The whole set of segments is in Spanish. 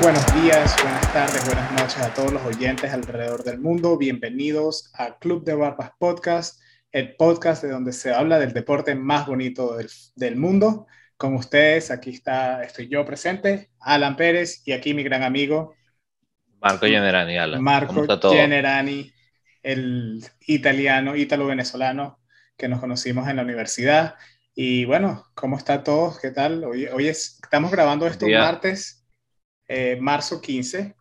buenos días, buenas tardes, buenas noches a todos los oyentes alrededor del mundo. Bienvenidos a Club de Barbas Podcast, el podcast de donde se habla del deporte más bonito del, del mundo. Con ustedes, aquí está, estoy yo presente, Alan Pérez, y aquí mi gran amigo Marco Generani, Alan. Marco Generani, el italiano, ítalo-venezolano que nos conocimos en la universidad. Y bueno, ¿cómo está todo? ¿Qué tal? Hoy, hoy estamos grabando esto martes eh, marzo 15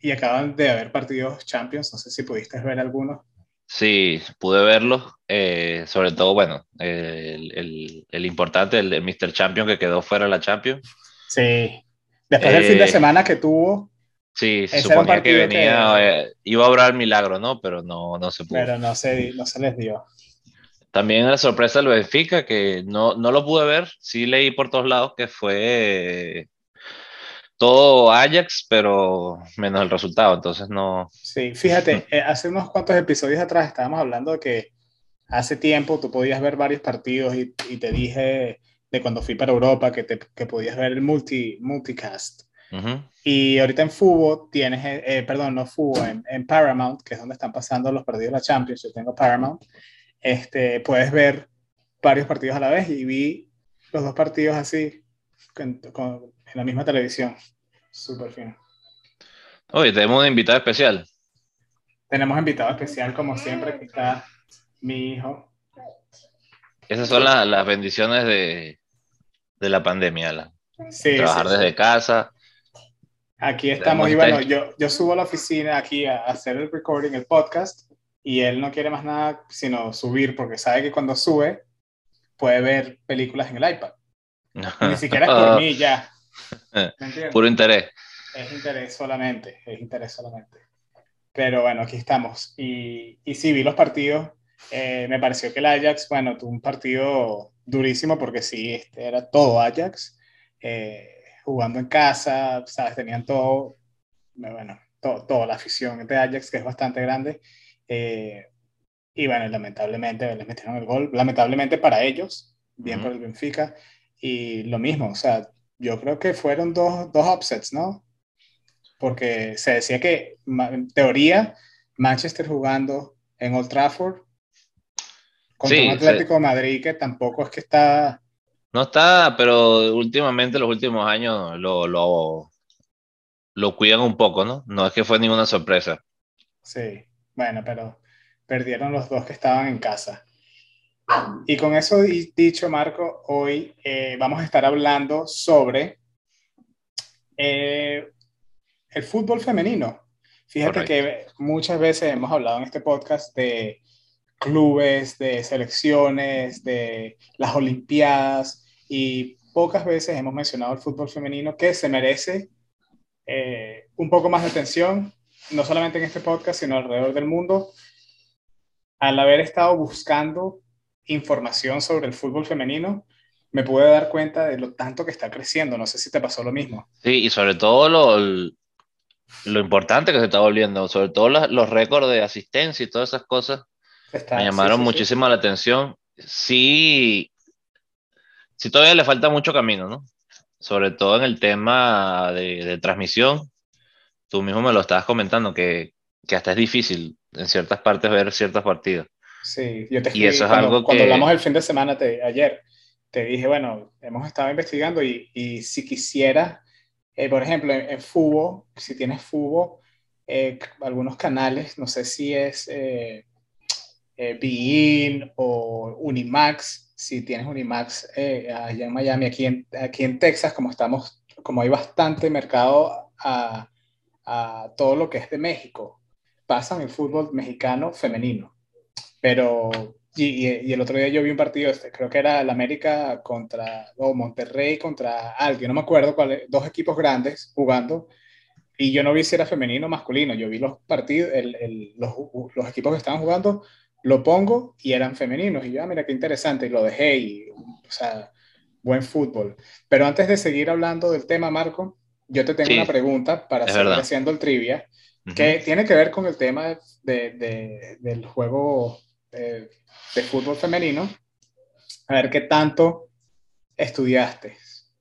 y acaban de haber partidos Champions. No sé si pudiste ver algunos. Sí, pude verlos. Eh, sobre todo, bueno, el, el, importante, el, Mr. Champion que quedó fuera de la Champions. Sí. Después del fin de eh, semana que tuvo. Sí, se suponía que venía, iba a obrar el milagro, ¿no? Pero no, no se pudo. Pero no se, no se les dio. También la sorpresa del Benfica, que no, no lo pude ver, sí leí por todos lados que fue todo Ajax, pero menos el resultado, entonces no. Sí, fíjate, eh, hace unos cuantos episodios atrás estábamos hablando de que hace tiempo tú podías ver varios partidos y, y te dije de cuando fui para Europa que, te, que podías ver el multi, multicast. Y ahorita en fútbol tienes, eh, eh, perdón, no fútbol, en, en, Paramount, que es donde están pasando los partidos de la Champions, yo tengo Paramount, este, puedes ver varios partidos a la vez y vi los dos partidos así con, con, en la misma televisión. Súper fino. Oye, tenemos un invitado especial. Tenemos invitado especial, como siempre, que está mi hijo. Esas son las, bendiciones de, la pandemia, la. Trabajar desde casa. Aquí estamos, y bueno, yo, yo subo a la oficina aquí a, hacer el recording, el podcast, y él no quiere más nada sino subir, porque sabe que cuando sube puede ver películas en el iPad. Ni siquiera es por mí ya. Puro interés. Es interés solamente, es interés solamente. Pero bueno, aquí estamos. Y, y sí, vi los partidos. Eh, me pareció que el Ajax, bueno, tuvo un partido durísimo porque sí, este era todo Ajax. Eh, jugando en casa, ¿sabes? Tenían todo, bueno, todo, toda la afición de Ajax, que es bastante grande. Eh, y bueno, lamentablemente les metieron el gol. Lamentablemente para ellos, bien por el Benfica. Y lo mismo, o sea, yo creo que fueron dos, dos upsets, ¿no? Porque se decía que, en teoría, Manchester jugando en Old Trafford contra un Atlético de Madrid que tampoco es que está... No está, pero últimamente, los últimos años, lo, lo, lo cuidan un poco, ¿no? No es que fue ninguna sorpresa. Sí, bueno, pero perdieron los dos que estaban en casa. Y con eso dicho, Marco, hoy eh, vamos a estar hablando sobre eh, el fútbol femenino. Fíjate que muchas veces hemos hablado en este podcast de clubes, de selecciones, de las Olimpiadas y pocas veces hemos mencionado el fútbol femenino que se merece eh, un poco más de atención, no solamente en este podcast, sino alrededor del mundo. Al haber estado buscando información sobre el fútbol femenino, me pude dar cuenta de lo tanto que está creciendo. No sé si te pasó lo mismo. Sí, y sobre todo lo, lo importante que se está volviendo, sobre todo los, récords de asistencia y todas esas cosas, me llamaron muchísimo la atención. Sí, sí todavía le falta mucho camino, ¿no? Sobre todo en el tema de, de transmisión. Tú mismo me lo estabas comentando, que, que hasta es difícil en ciertas partes ver ciertos partidos. Sí, yo te escribí, y eso es cuando, algo cuando hablamos el fin de semana te, ayer, te dije, bueno, hemos estado investigando y, y si quisiera, eh, por ejemplo, en, Fubo, si tienes Fubo, eh, algunos canales, no sé si es eh, eh Bein o Unimax, si tienes Unimax allá en Miami, aquí en, aquí en Texas, como estamos, como hay bastante mercado a, a todo lo que es de México, pasan el fútbol mexicano femenino. Pero, y, y, el otro día yo vi un partido, este, creo que era el América contra, o Monterrey contra alguien, no me acuerdo cuál, dos equipos grandes jugando, y yo no vi si era femenino o masculino, yo vi los partidos, el, el, los, los, equipos que estaban jugando, lo pongo y eran femeninos, y yo, ah, mira qué interesante, y lo dejé, y, o sea, buen fútbol. Pero antes de seguir hablando del tema, Marco, yo te tengo una pregunta para seguir haciendo el trivia, que tiene que ver con el tema de, de, del juego de fútbol femenino, a ver qué tanto estudiaste.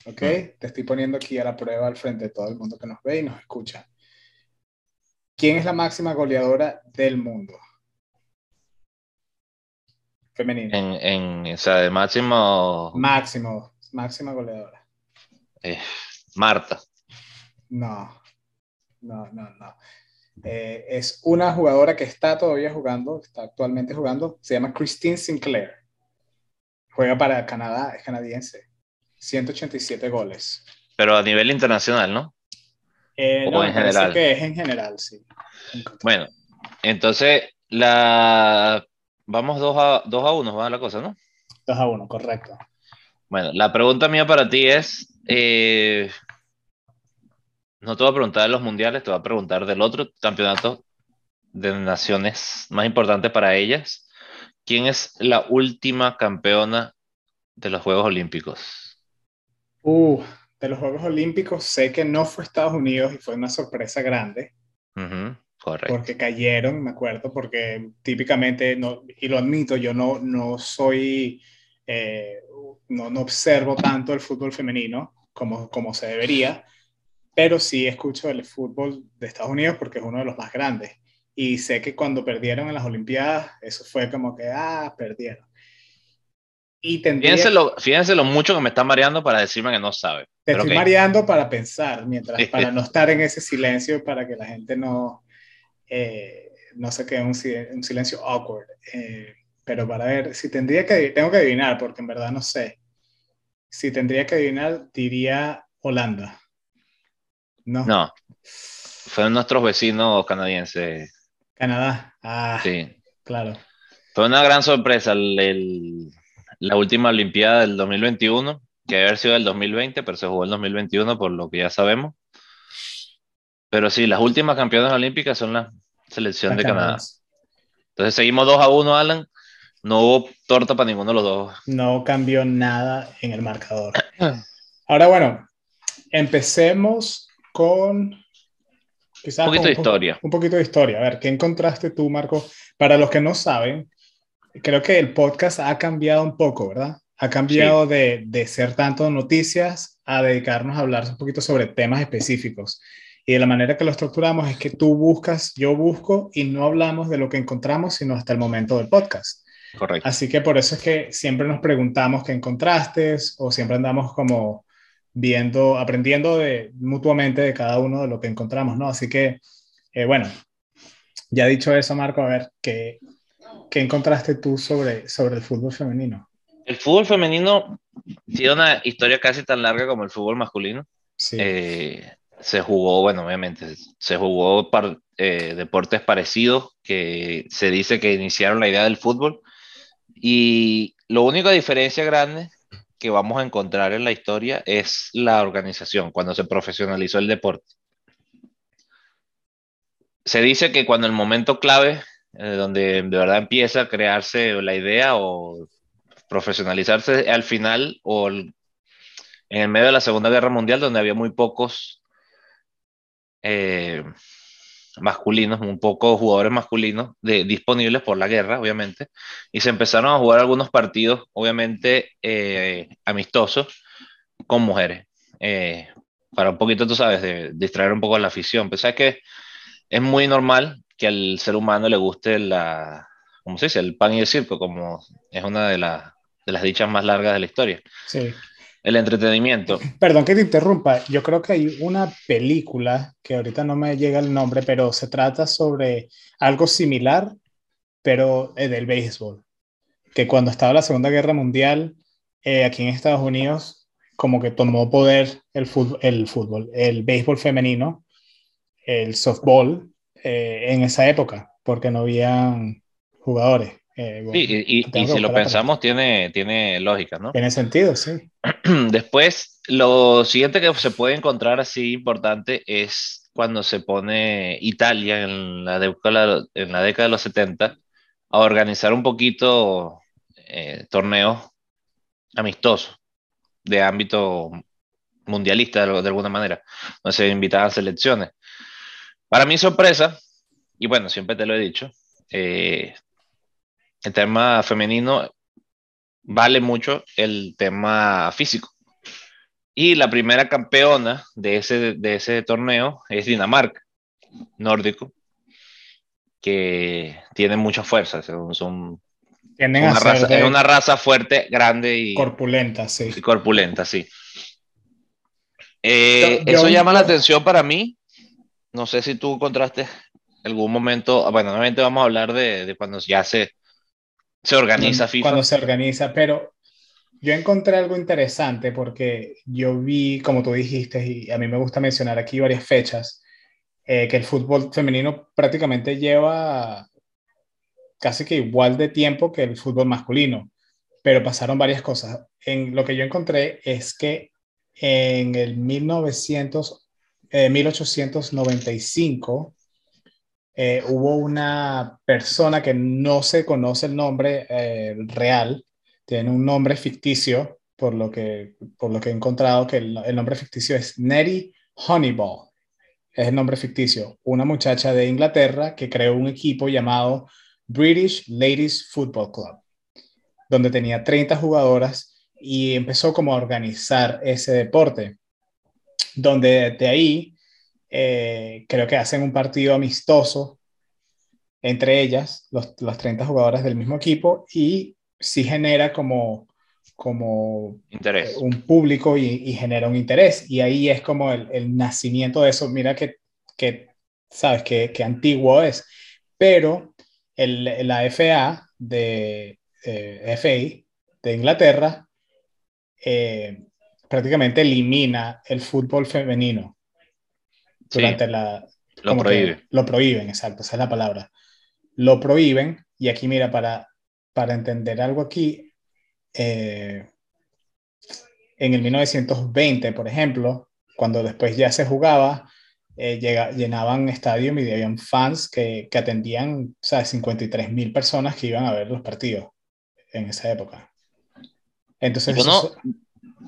¿ok? Te estoy poniendo aquí a la prueba al frente de todo el mundo que nos ve y nos escucha. ¿Quién es la máxima goleadora del mundo? Femenina. En, en o sea, de máximo. Máximo, máxima goleadora. Eh, Marta. No, no, no, no. Eh, es una jugadora que está todavía jugando, está actualmente jugando, se llama Christine Sinclair. Juega para Canadá, es canadiense. 187 goles. Pero a nivel internacional, ¿no? Eh, no, en general. que es en general, sí. Bueno, entonces la vamos 2 a 2 a 1, va la cosa, ¿no? 2 a 1, correcto. Bueno, la pregunta mía para ti es eh, no te voy a preguntar de los mundiales, te voy a preguntar del otro campeonato de naciones más importante para ellas. ¿Quién es la última campeona de los Juegos Olímpicos? Uh, de los Juegos Olímpicos sé que no fue Estados Unidos y fue una sorpresa grande. correcto. Porque cayeron, me acuerdo, porque típicamente, no, y lo admito, yo no, no soy, eh, no, no observo tanto el fútbol femenino como, como se debería pero sí escucho el fútbol de Estados Unidos porque es uno de los más grandes. Y sé que cuando perdieron en las Olimpiadas, eso fue como que, ah, perdieron. Y fíjense, lo, fíjense lo mucho que me está mareando para decirme que no sabe. Te estoy mareando para pensar, mientras, para no estar en ese silencio, para que la gente no, eh, no se quede un, un silencio awkward. Eh, pero para ver, si tendría que, tengo que adivinar, porque en verdad no sé. Si tendría que adivinar, diría Holanda. No. No. Fueron nuestros vecinos canadienses. Canadá. Ah, sí. Claro. Fue una gran sorpresa la última Olimpiada del 2021, que debe haber sido del 2020, pero se jugó el 2021 por lo que ya sabemos. Pero sí, las últimas campeonas olímpicas son la selección de Canadá. Entonces seguimos 2 a 1, Alan. No hubo torta para ninguno de los dos. No cambió nada en el marcador. Ahora, bueno, empecemos con quizás un poquito de historia. Un poquito de historia. A ver, ¿qué encontraste tú, Marco? Para los que no saben, creo que el podcast ha cambiado un poco, ¿verdad? Ha cambiado de, de, ser tanto noticias a dedicarnos a hablar un poquito sobre temas específicos. Y de la manera que lo estructuramos es que tú buscas, yo busco y no hablamos de lo que encontramos, sino hasta el momento del podcast. Correcto. Así que por eso es que siempre nos preguntamos qué encontraste o siempre andamos como viendo, aprendiendo de, mutuamente de cada uno de lo que encontramos, ¿no? Así que, eh, bueno, ya dicho eso, Marco, a ver, ¿qué, qué encontraste tú sobre, sobre el fútbol femenino? El fútbol femenino tiene una historia casi tan larga como el fútbol masculino. Sí. Eh, se jugó, bueno, obviamente, se jugó eh, deportes parecidos que se dice que iniciaron la idea del fútbol. Y lo único diferencia grande que vamos a encontrar en la historia es la organización, cuando se profesionalizó el deporte. Se dice que cuando el momento clave, eh, donde de verdad empieza a crearse la idea o profesionalizarse al final o en el medio de la Segunda Guerra Mundial, donde había muy pocos eh, masculinos, un poco jugadores masculinos de, disponibles por la guerra, obviamente, y se empezaron a jugar algunos partidos, obviamente, eh, amistosos con mujeres, eh, para un poquito, tú sabes, de, distraer un poco la afición. Sabes que es muy normal que al ser humano le guste la, ¿cómo se dice? El pan y el circo, como es una de, de las dichas más largas de la historia. Sí el entretenimiento. Perdón que te interrumpa, yo creo que hay una película que ahorita no me llega el nombre, pero se trata sobre algo similar, pero eh, del béisbol, que cuando estaba la Segunda Guerra Mundial, eh, aquí en Estados Unidos, como que tomó poder el fútbol, el, fútbol, el béisbol femenino, el softball, eh, en esa época, porque no habían jugadores. Eh, y, si lo pensamos, tiene, tiene lógica, ¿no? Tiene sentido, sí. Después, lo siguiente que se puede encontrar así importante es cuando se pone Italia en la década, en la década de los 70 a organizar un poquito eh, torneos amistosos de ámbito mundialista de, alguna manera, donde se invitaban selecciones. Para mi sorpresa, y bueno, siempre te lo he dicho, eh, el tema femenino vale mucho el tema físico. Y la primera campeona de ese, de ese torneo es Dinamarca, nórdico, que tiene mucha fuerza. Son, una, raza, es una raza fuerte, grande y corpulenta, sí. Y corpulenta, sí. Eh, eso llama la atención para mí. No sé si tú encontraste algún momento, bueno, nuevamente vamos a hablar de, de cuando ya se, se organiza FIFA. Cuando se organiza, pero yo encontré algo interesante porque yo vi, como tú dijiste, y a mí me gusta mencionar aquí varias fechas, eh, que el fútbol femenino prácticamente lleva casi que igual de tiempo que el fútbol masculino, pero pasaron varias cosas. En lo que yo encontré es que en el 1900, 1895 eh, eh, hubo una persona que no se conoce el nombre real, tiene un nombre ficticio, por lo que, por lo que he encontrado, que el, el nombre ficticio es Nettie Honeyball. Es el nombre ficticio. Una muchacha de Inglaterra que creó un equipo llamado British Ladies Football Club, donde tenía 30 jugadoras y empezó como a organizar ese deporte, donde de ahí eh, creo que hacen un partido amistoso entre ellas, los, las 30 jugadoras del mismo equipo, y sí genera como, como interés. un público y, genera un interés. Y ahí es como el, nacimiento de eso. Mira que, que sabes, que, que, antiguo es. Pero el, la FA de eh, FA de Inglaterra eh, prácticamente elimina el fútbol femenino durante la... Lo prohíben. Lo prohíben, exacto, esa es la palabra. Lo prohíben y aquí mira, para, para entender algo aquí, eh, en el 1920, por ejemplo, cuando después ya se jugaba, eh, llenaban estadios y habían fans que, que atendían, o sea, 53 mil personas que iban a ver los partidos en esa época. Entonces, yo no,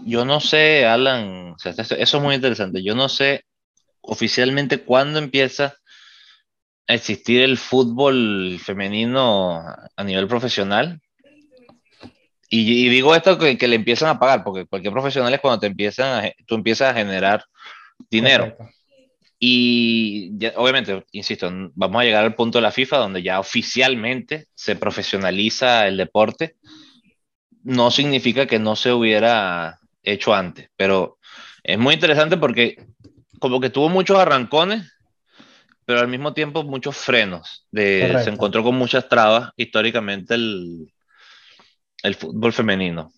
yo no sé, Alan, eso es muy interesante. Yo no sé oficialmente cuándo empieza existir el fútbol femenino a nivel profesional. Y, digo esto que, que, le empiezan a pagar, porque cualquier profesional es cuando te empiezan a, tú empiezas a generar dinero. Y obviamente, insisto, vamos a llegar al punto de la FIFA donde ya oficialmente se profesionaliza el deporte. No significa que no se hubiera hecho antes, pero es muy interesante porque como que tuvo muchos arrancones pero al mismo tiempo muchos frenos. De, se encontró con muchas trabas históricamente el, el fútbol femenino.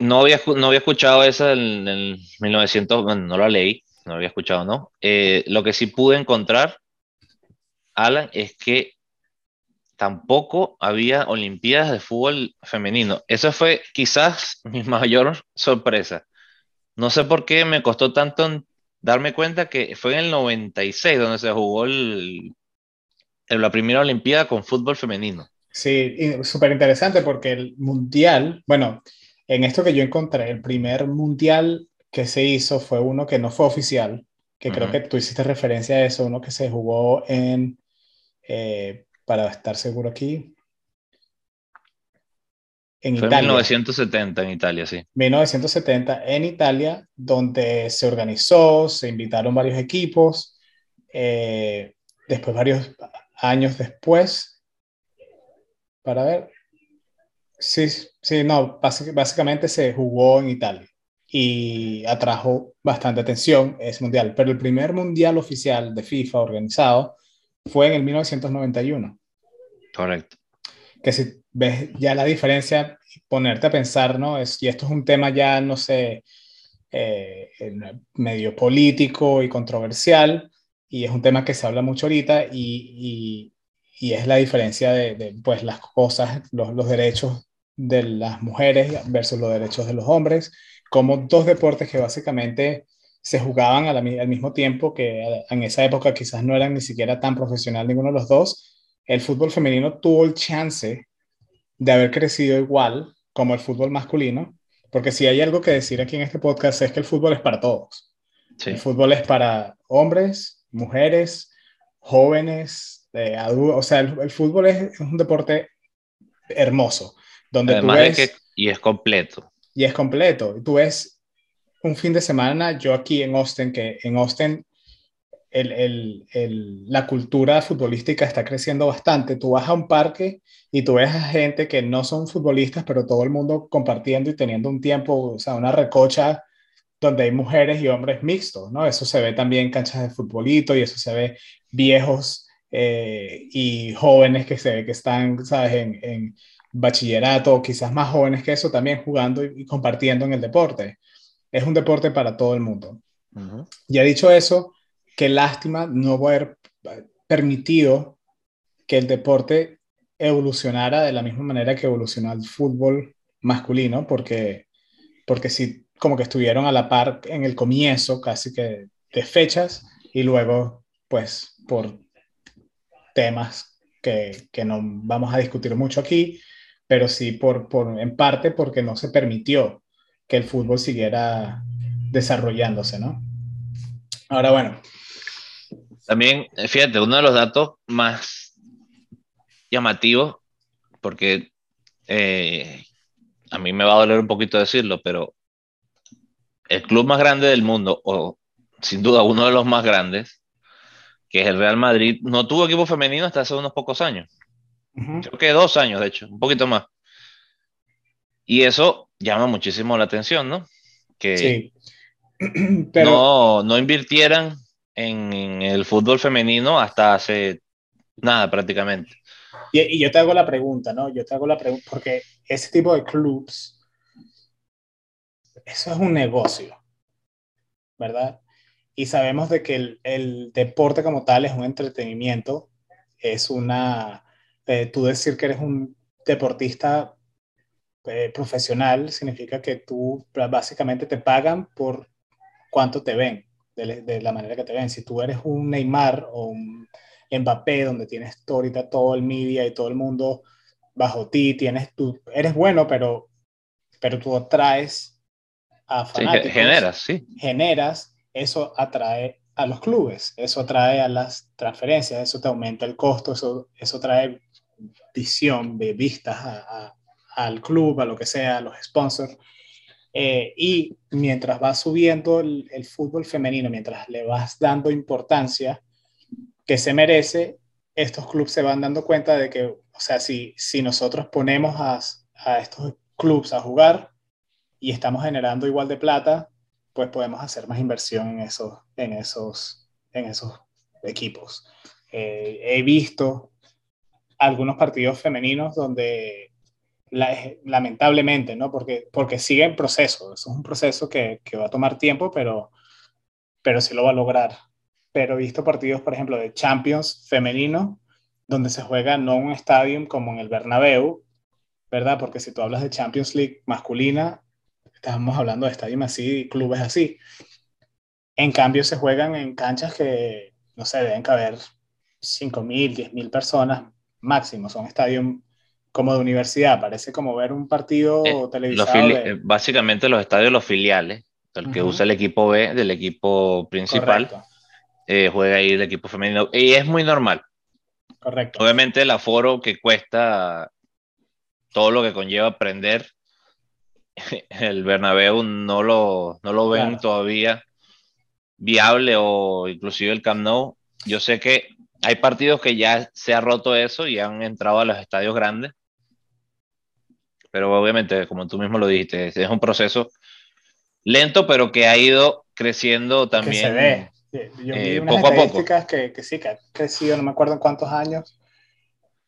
No había, no había escuchado eso en el 1900, bueno, no lo leí, no había escuchado, ¿no? Eh, lo que sí pude encontrar, Alan, es que tampoco había Olimpiadas de fútbol femenino. Esa fue quizás mi mayor sorpresa. No sé por qué me costó tanto darme cuenta que fue en el 96 donde se jugó el, la primera Olimpiada con fútbol femenino. Sí, súper interesante porque el mundial, bueno, en esto que yo encontré, el primer mundial que se hizo fue uno que no fue oficial, que creo que tú hiciste referencia a eso, uno que se jugó en, eh, para estar seguro aquí, en Fue Italia. 1970 en Italia, sí. 1970 en Italia, donde se organizó, se invitaron varios equipos. Eh, después, varios años después, para ver. Sí, sí, no, básicamente se jugó en Italia y atrajo bastante atención ese mundial. Pero el primer mundial oficial de FIFA organizado fue en el 1991. Correcto. Que si ves ya la diferencia, ponerte a pensar, ¿no? Es, y esto es un tema ya, no sé, eh, medio político y controversial, y es un tema que se habla mucho ahorita, y, y, es la diferencia de, de, pues, las cosas, los, los, derechos de las mujeres versus los derechos de los hombres, como dos deportes que básicamente se jugaban al, al mismo tiempo, que en esa época quizás no eran ni siquiera tan profesional ninguno de los dos, el fútbol femenino tuvo el chance de haber crecido igual como el fútbol masculino, porque si hay algo que decir aquí en este podcast es que el fútbol es para todos. El fútbol es para hombres, mujeres, jóvenes, eh, adultos, o sea, el, fútbol es, un deporte hermoso, donde Además tú ves, que, y es completo. Y es completo. Tú ves un fin de semana, yo aquí en Austin, que en Austin la cultura futbolística está creciendo bastante. Tú vas a un parque y tú ves a gente que no son futbolistas, pero todo el mundo compartiendo y teniendo un tiempo, o sea, una recocha donde hay mujeres y hombres mixtos, ¿no? Eso se ve también en canchas de futbolito y eso se ve viejos eh, y jóvenes que se ve que están, ¿sabes?, en, en bachillerato, quizás más jóvenes que eso, también jugando y, compartiendo en el deporte. Es un deporte para todo el mundo. Ya dicho eso, qué lástima no haber permitido que el deporte evolucionara de la misma manera que evolucionó el fútbol masculino, porque, porque sí, como que estuvieron a la par en el comienzo, casi que de fechas, y luego, pues, por temas que, que no vamos a discutir mucho aquí, pero sí por, por, en parte porque no se permitió que el fútbol siguiera desarrollándose, ¿no? Ahora, bueno. También, fíjate, uno de los datos más llamativos, porque eh, a mí me va a doler un poquito decirlo, pero el club más grande del mundo, o sin duda uno de los más grandes, que es el Real Madrid, no tuvo equipo femenino hasta hace unos pocos años. Creo que dos años, de hecho, un poquito más. Y eso llama muchísimo la atención, ¿no? Que sí. Pero... no, invirtieran en, el fútbol femenino hasta hace nada prácticamente. Y, y, yo te hago la pregunta, ¿no? Yo te hago la pregunta, porque ese tipo de clubs, eso es un negocio, ¿verdad? Y sabemos de que el, el deporte como tal es un entretenimiento, es una, eh, tú decir que eres un deportista eh, profesional significa que tú básicamente te pagan por cuánto te ven, de, la manera que te ven. Si tú eres un Neymar o un Mbappé, donde tienes ahorita todo el media y todo el mundo bajo ti, tienes tú, eres bueno, pero, pero tú atraes a fanáticos. generas, sí. Generas, eso atrae a los clubes, eso atrae a las transferencias, eso te aumenta el costo, eso, eso trae visión de vistas a, al club, a lo que sea, a los sponsors. Eh, y mientras va subiendo el, fútbol femenino, mientras le vas dando importancia que se merece, estos clubes se van dando cuenta de que, o sea, si, si nosotros ponemos a, a estos clubes a jugar y estamos generando igual de plata, pues podemos hacer más inversión en esos, en esos, en esos equipos. Eh, he visto algunos partidos femeninos donde lamentablemente, ¿no? Porque, porque sigue en proceso, eso es un proceso que, que, va a tomar tiempo, pero, pero sí lo va a lograr. Pero he visto partidos, por ejemplo, de Champions femenino, donde se juega no un estadio como en el Bernabéu, ¿verdad? Porque si tú hablas de Champions League masculina, estamos hablando de estadios así, clubes así. En cambio, se juegan en canchas que, no sé, deben caber 5.000, 10.000 personas máximo. Son estadios como de universidad, parece como ver un partido eh, televisado. Eh, básicamente los estadios, los filiales, el que usa el equipo B del equipo principal, eh, juega ahí el equipo femenino. Y es muy normal. Correcto. Obviamente el aforo que cuesta todo lo que conlleva aprender, el Bernabéu no lo, no lo ven todavía viable o inclusive el Camp Nou. Yo sé que hay partidos que ya se ha roto eso y han entrado a los estadios grandes. Pero obviamente, como tú mismo lo dijiste, es un proceso lento, pero que ha ido creciendo también. se ve. Yo vi eh, poco a poco. Que, que, sí, que ha crecido, no me acuerdo en cuántos años,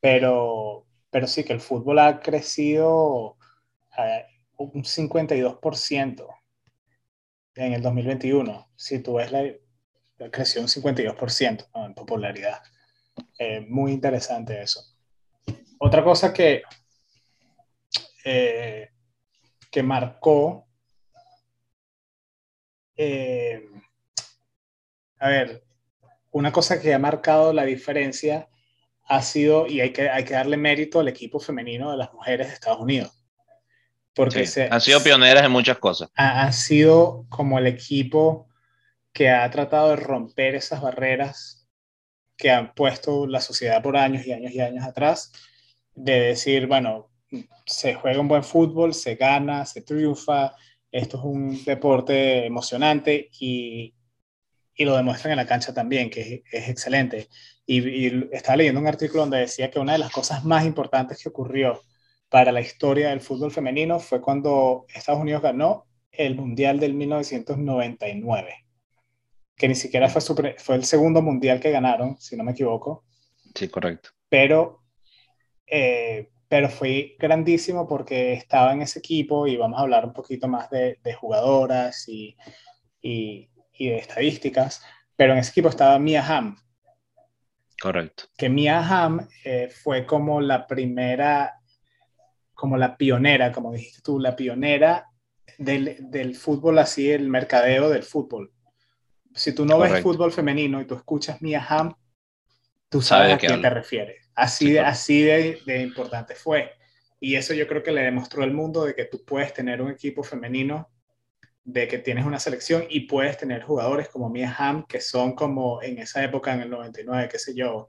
pero, pero sí que el fútbol ha crecido eh, un 52% en el 2021. Si tú ves la, creció un 52% en popularidad. Eh, muy interesante eso. Otra cosa que, eh, que marcó, eh, a ver, una cosa que ha marcado la diferencia ha sido, y hay que, hay que darle mérito al equipo femenino de las mujeres de Estados Unidos. Porque se, han sido pioneras en muchas cosas. Ha, ha sido como el equipo que ha tratado de romper esas barreras que han puesto la sociedad por años y años y años atrás, de decir, bueno, se juega un buen fútbol, se gana, se triunfa, esto es un deporte emocionante y, y lo demuestran en la cancha también, que es, excelente. Y, estaba leyendo un artículo donde decía que una de las cosas más importantes que ocurrió para la historia del fútbol femenino fue cuando Estados Unidos ganó el Mundial del 1999, que ni siquiera fue, fue el segundo Mundial que ganaron, si no me equivoco. Sí, correcto. Pero, eh, pero fue grandísimo porque estaba en ese equipo y vamos a hablar un poquito más de, de jugadoras y, y, y de estadísticas, pero en ese equipo estaba Mia Hamm. Correcto. Que Mia Hamm eh, fue como la primera, como la pionera, como dijiste tú, la pionera del, del fútbol así, el mercadeo del fútbol. Si tú no ves fútbol femenino y tú escuchas Mia Hamm, tú sabes a quién te refieres. Así, de, así de, de importante fue. Y eso yo creo que le demostró al mundo de que tú puedes tener un equipo femenino de que tienes una selección y puedes tener jugadores como Mia Hamm, que son como en esa época, en el 99, qué sé yo,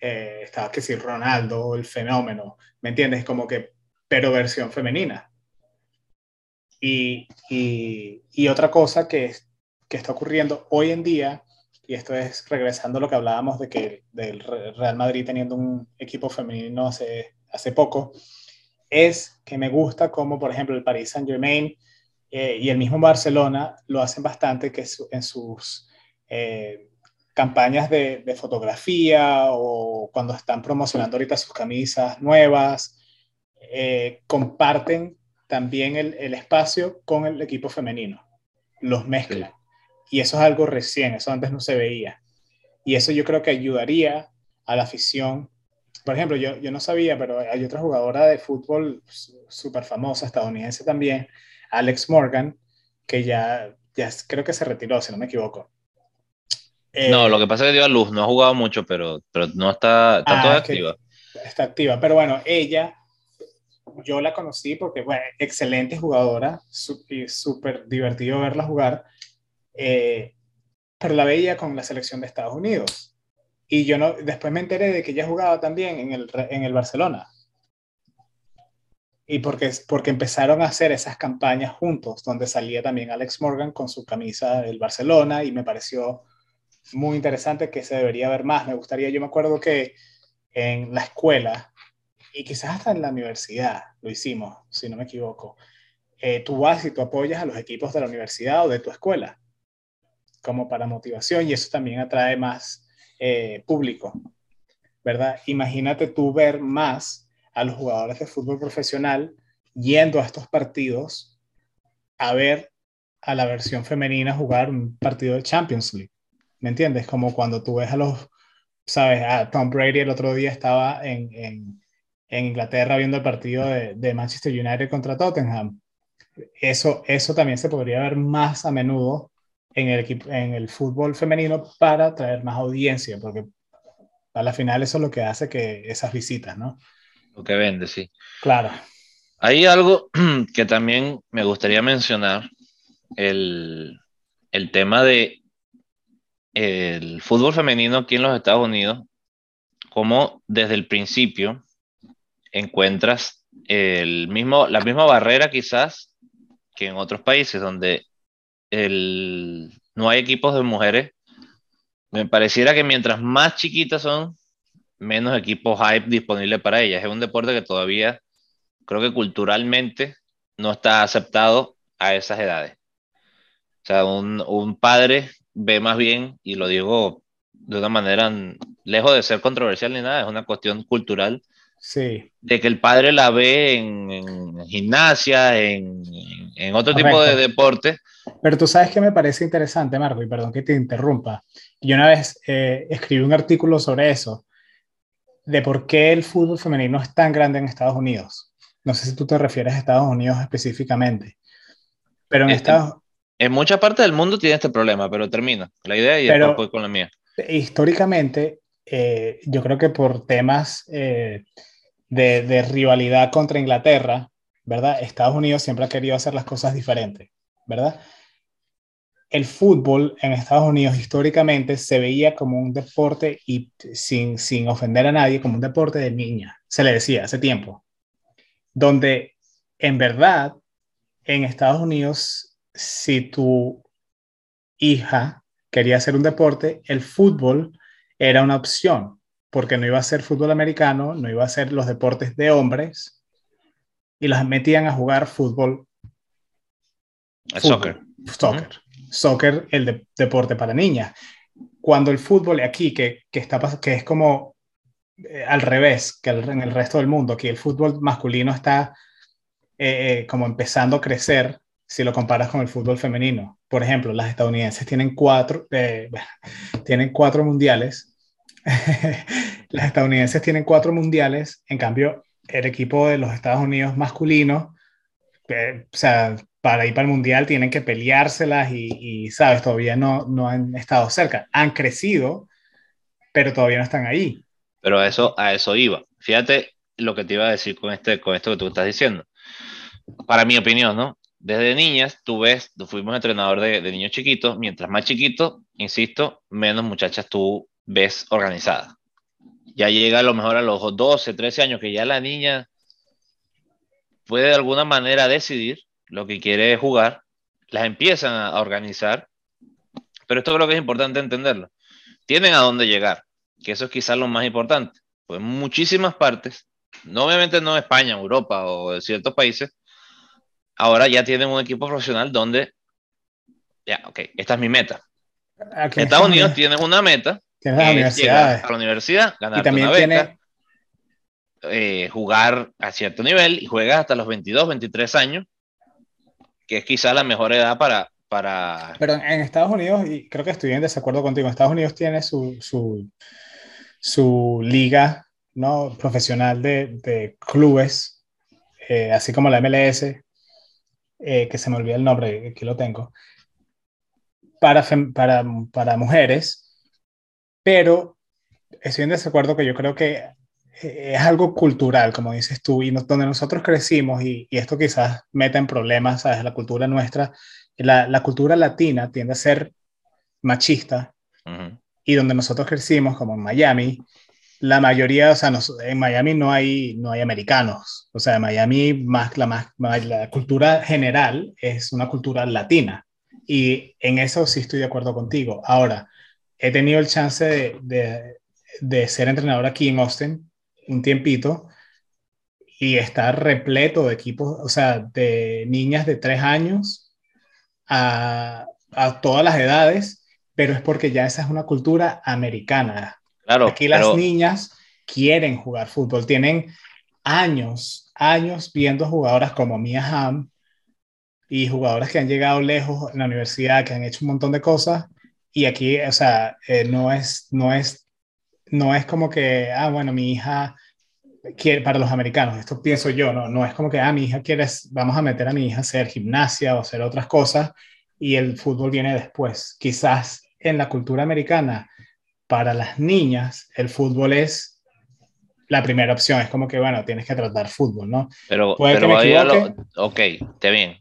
eh, estaba que si Ronaldo, el fenómeno, ¿me entiendes? Como que, pero versión femenina. Y, y, otra cosa que, que está ocurriendo hoy en día, y esto es regresando a lo que hablábamos de que del Real Madrid teniendo un equipo femenino hace, hace poco, es que me gusta como, por ejemplo, el Paris Saint Germain eh, y el mismo Barcelona lo hacen bastante que en sus eh, campañas de, fotografía o cuando están promocionando ahorita sus camisas nuevas, eh, comparten también el, el, espacio con el equipo femenino, los mezclan. Y eso es algo recién, eso antes no se veía. Y eso yo creo que ayudaría a la afición. Por ejemplo, yo, yo no sabía, pero hay otra jugadora de fútbol súper famosa, estadounidense también, Alex Morgan, que ya, ya creo que se retiró, si no me equivoco. no, lo que pasa es que dio a luz, no ha jugado mucho, pero, pero no está, está ah, activa. Está activa, pero bueno, ella, yo la conocí porque, bueno, excelente jugadora, y súper divertido verla jugar, eh, pero la veía con la selección de Estados Unidos. Y yo no, después me enteré de que ella jugaba también en el, en el Barcelona y porque, porque empezaron a hacer esas campañas juntos, donde salía también Alex Morgan con su camisa del Barcelona y me pareció muy interesante que se debería ver más. Me gustaría, yo me acuerdo que en la escuela y quizás hasta en la universidad lo hicimos, si no me equivoco. Eh, tú vas y tú apoyas a los equipos de la universidad o de tu escuela como para motivación y eso también atrae más eh, público, ¿verdad? Imagínate tú ver más a los jugadores de fútbol profesional yendo a estos partidos a ver a la versión femenina jugar un partido de Champions League. ¿Me entiendes? Como cuando tú ves a los, sabes, a Tom Brady el otro día estaba en, en, en Inglaterra viendo el partido de, de, Manchester United contra Tottenham. Eso, eso también se podría ver más a menudo en el, en el fútbol femenino para traer más audiencia, porque a la final eso es lo que hace que esas visitas, ¿no? Lo que vende, sí. Claro. Hay algo que también me gustaría mencionar, el, el tema de el fútbol femenino aquí en los Estados Unidos, como desde el principio encuentras el mismo, la misma barrera quizás que en otros países donde el, no hay equipos de mujeres. Me pareciera que mientras más chiquitas son, menos equipos hype disponibles para ellas. Es un deporte que todavía creo que culturalmente no está aceptado a esas edades. O sea, un, un padre ve más bien, y lo digo de una manera lejos de ser controversial ni nada, es una cuestión cultural. Sí. De que el padre la ve en, gimnasia, en, en otro tipo de deporte. Pero tú sabes que me parece interesante, Marco, y perdón que te interrumpa. Yo una vez eh, escribí un artículo sobre eso, de por qué el fútbol femenino es tan grande en Estados Unidos. No sé si tú te refieres a Estados Unidos específicamente, pero en este, Estados En mucha parte del mundo tiene este problema, pero termina la idea y después voy con la mía. Históricamente, eh, yo creo que por temas eh, de, de rivalidad contra Inglaterra, ¿verdad? Estados Unidos siempre ha querido hacer las cosas diferentes, ¿verdad? el fútbol en Estados Unidos históricamente se veía como un deporte y sin, sin ofender a nadie, como un deporte de niña, se le decía hace tiempo, donde en verdad en Estados Unidos, si tu hija quería hacer un deporte, el fútbol era una opción, porque no iba a ser fútbol americano, no iba a ser los deportes de hombres, y las metían a jugar fútbol. Soccer. Soccer. Soccer, el deporte para niñas. Cuando el fútbol aquí, que, que, está, que es como eh, al revés que en el resto del mundo, aquí el fútbol masculino está eh, eh, como empezando a crecer si lo comparas con el fútbol femenino. Por ejemplo, las estadounidenses tienen cuatro, tienen cuatro mundiales. las estadounidenses tienen cuatro mundiales, en cambio, el equipo de los Estados Unidos masculino, o sea, para ir para el mundial tienen que peleárselas y, sabes, todavía no, no han estado cerca. Han crecido, pero todavía no están ahí. Pero a eso, a eso iba. Fíjate lo que te iba a decir con, este, con esto que tú estás diciendo. Para mi opinión, ¿no? Desde niñas, tú ves, fuimos entrenador de, de niños chiquitos, mientras más chiquitos, insisto, menos muchachas tú ves organizadas. Ya llega a lo mejor a los 12, 13 años, que ya la niña puede de alguna manera decidir lo que quiere jugar, las empiezan a organizar, pero esto creo que es importante entenderlo. Tienen a dónde llegar, que eso es quizás lo más importante. Pues muchísimas partes, no obviamente no España, Europa o ciertos países, ahora ya tienen un equipo profesional donde, ya, ok, esta es mi meta. Estados Unidos tiene una meta, que es llegar a la universidad, ganar una beca, eh, jugar a cierto nivel y juegas hasta los 22, 23 años que es quizá la mejor edad para, para... Pero en Estados Unidos, y creo que estoy en desacuerdo contigo, Estados Unidos tiene su, su, su liga ¿no? profesional de, de clubes, eh, así como la MLS, eh, que se me olvida el nombre, aquí lo tengo, para, para, para mujeres, pero estoy en desacuerdo que yo creo que es algo cultural, como dices tú, y donde nosotros crecimos, y, esto quizás meta en problemas, ¿sabes? La cultura nuestra, la, la cultura latina tiende a ser machista, y donde nosotros crecimos, como en Miami, la mayoría, o sea, en Miami no hay, no hay americanos, o sea, en Miami más la, más, la cultura general es una cultura latina, y en eso sí estoy de acuerdo contigo. Ahora, he tenido el chance de, de, de ser entrenador aquí en Austin, un tiempito y está repleto de equipos, o sea, de niñas de tres años a, a todas las edades, pero es porque ya esa es una cultura americana. Claro, Aquí las niñas quieren jugar fútbol, tienen años, años viendo jugadoras como Mia Hamm y jugadoras que han llegado lejos en la universidad, que han hecho un montón de cosas, y aquí, o sea, eh, no es, no es no es como que, ah, bueno, mi hija quiere, para los americanos, esto pienso yo, no, no es como que, ah, mi hija quiere, vamos a meter a mi hija a hacer gimnasia o hacer otras cosas y el fútbol viene después. Quizás en la cultura americana, para las niñas, el fútbol es la primera opción, es como que, bueno, tienes que tratar fútbol, ¿no? Pero, pero ok, está bien.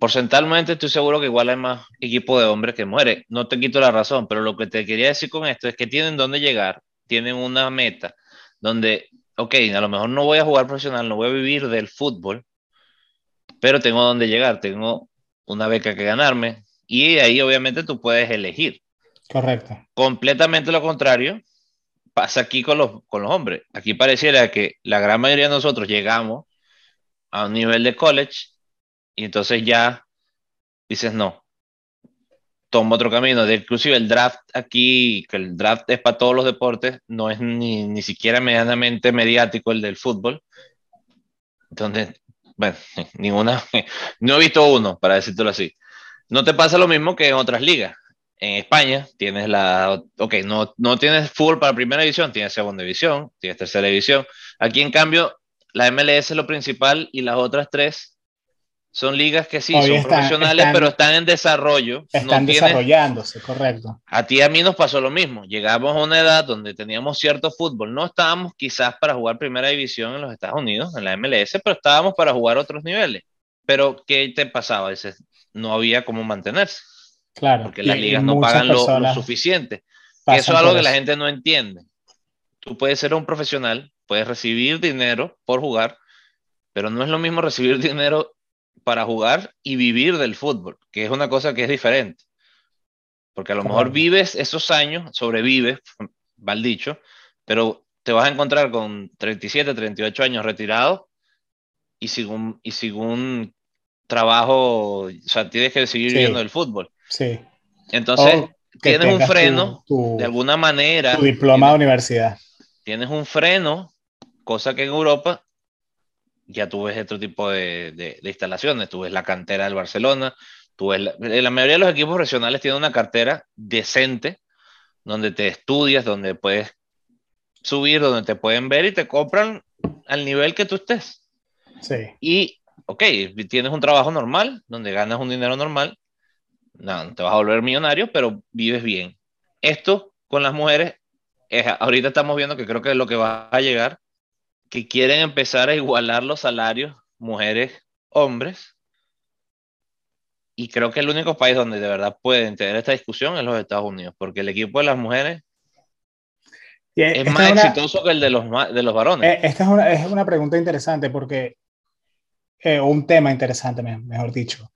Porcentualmente estoy seguro que igual hay más equipo de hombres que mujeres. No te quito la razón, pero lo que te quería decir con esto es que tienen dónde llegar tienen una meta donde, ok, a lo mejor no voy a jugar profesional, no voy a vivir del fútbol, pero tengo donde llegar, tengo una beca que ganarme y ahí obviamente tú puedes elegir. Correcto. Completamente lo contrario pasa aquí con los, con los hombres. Aquí pareciera que la gran mayoría de nosotros llegamos a un nivel de college y entonces ya dices, no, toma otro camino. De, inclusive el draft aquí, que el draft es para todos los deportes, no es ni, ni siquiera medianamente mediático el del fútbol. Entonces, bueno, ninguna, no he visto uno, para decírtelo así. No te pasa lo mismo que en otras ligas. En España tienes la, ok, no, no tienes fútbol para primera división, tienes segunda división, tienes tercera división. Aquí en cambio, la MLS es lo principal y las otras tres son ligas que sí, son profesionales, pero están en desarrollo. Están desarrollándose, correcto. A ti y a mí nos pasó lo mismo. Llegamos a una edad donde teníamos cierto fútbol. No estábamos quizás para jugar primera división en los Estados Unidos, en la MLS, pero estábamos para jugar otros niveles. Pero, ¿qué te pasaba? Dices, no había cómo mantenerse. Claro. Porque las ligas no pagan lo, suficiente. eso es algo que la gente no entiende. Tú puedes ser un profesional, puedes recibir dinero por jugar, pero no es lo mismo recibir dinero para jugar y vivir del fútbol, que es una cosa que es diferente. Porque a lo mejor vives esos años, sobrevives, mal dicho, pero te vas a encontrar con 37, 38 años retirado y sin un, y sin un trabajo, o sea, tienes que seguir viviendo el fútbol. Sí. Entonces, tienes un freno, de alguna manera. Tu diploma de universidad. Tienes un freno, cosa que en Europa ya tú ves otro tipo de, de, instalaciones. Tú ves la cantera del Barcelona, tú ves la, la, mayoría de los equipos regionales tienen una cartera decente donde te estudias, donde puedes subir, donde te pueden ver y te compran al nivel que tú estés. Sí. Y, ok, tienes un trabajo normal, donde ganas un dinero normal, no, te vas a volver millonario, pero vives bien. Esto con las mujeres, ahorita estamos viendo que creo que es lo que va a llegar, que quieren empezar a igualar los salarios mujeres, hombres. Y creo que el único país donde de verdad pueden tener esta discusión es los Estados Unidos, porque el equipo de las mujeres es, más exitoso que el de los, de los varones. Eh, esta es una, es una pregunta interesante porque, eh, un tema interesante, mejor dicho,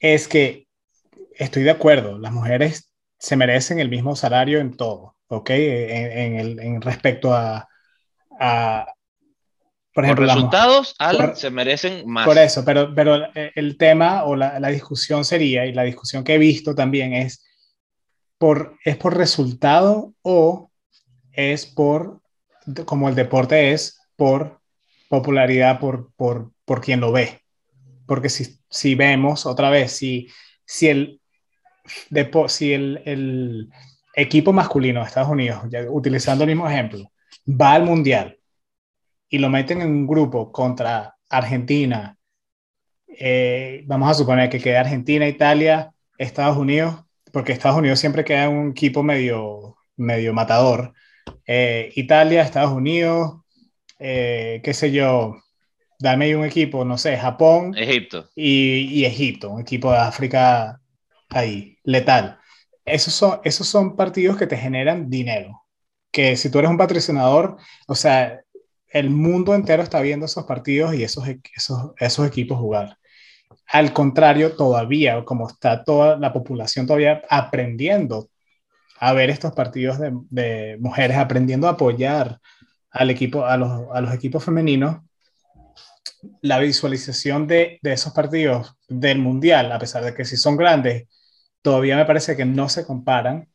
es que estoy de acuerdo, las mujeres se merecen el mismo salario en todo, ¿ok? En, el, en respecto a, a, por ejemplo, Los resultados, Alan, se merecen más. Por eso, pero, pero el tema o la, la, discusión sería, y la discusión que he visto también es, por, ¿es por resultado o es por, como el deporte es, por popularidad, por, por, por quien lo ve? Porque si, si vemos otra vez, si, si el de, si el, el, equipo masculino de Estados Unidos, utilizando el mismo ejemplo, va al mundial y lo meten en un grupo contra Argentina, eh, vamos a suponer que queda Argentina, Italia, Estados Unidos, porque Estados Unidos siempre queda un equipo medio, medio matador. Eh, Italia, Estados Unidos, eh, qué sé yo, dame un equipo, no sé, Japón. Egipto. Y, y Egipto, un equipo de África ahí, letal. Esos son, esos son partidos que te generan dinero. Que si tú eres un patrocinador, o sea, el mundo entero está viendo esos partidos y esos, esos, equipos jugar. Al contrario, todavía, como está toda la población todavía aprendiendo a ver estos partidos de, de mujeres, aprendiendo a apoyar al equipo, a los, a los equipos femeninos, la visualización de, de, esos partidos del mundial, a pesar de que sí son grandes, todavía me parece que no se comparan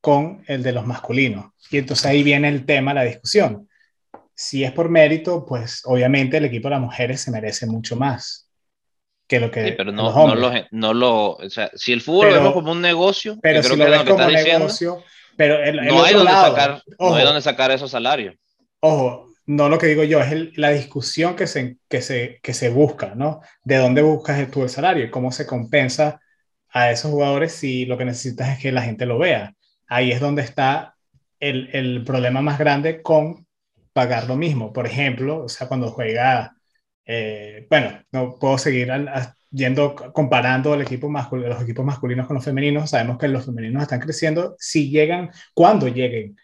con el de los masculinos. Y entonces ahí viene el tema, la discusión. Si es por mérito, pues obviamente el equipo de las mujeres se merece mucho más que lo que sí, pero no, no, lo, no lo, o sea, si el fútbol lo vemos como un negocio, pero si lo ves como negocio, pero no, hay donde sacar, no hay donde sacar esos salarios. Ojo, no lo que digo yo, es la discusión que se, que, se, que se busca, ¿no? De dónde buscas tú el salario y cómo se compensa a esos jugadores si lo que necesitas es que la gente lo vea. Ahí es donde está el, el problema más grande con pagar lo mismo. Por ejemplo, o sea, cuando juega, eh, bueno, no puedo seguir yendo comparando los equipos masculinos con los femeninos. Sabemos que los femeninos están creciendo. Si llegan, cuando lleguen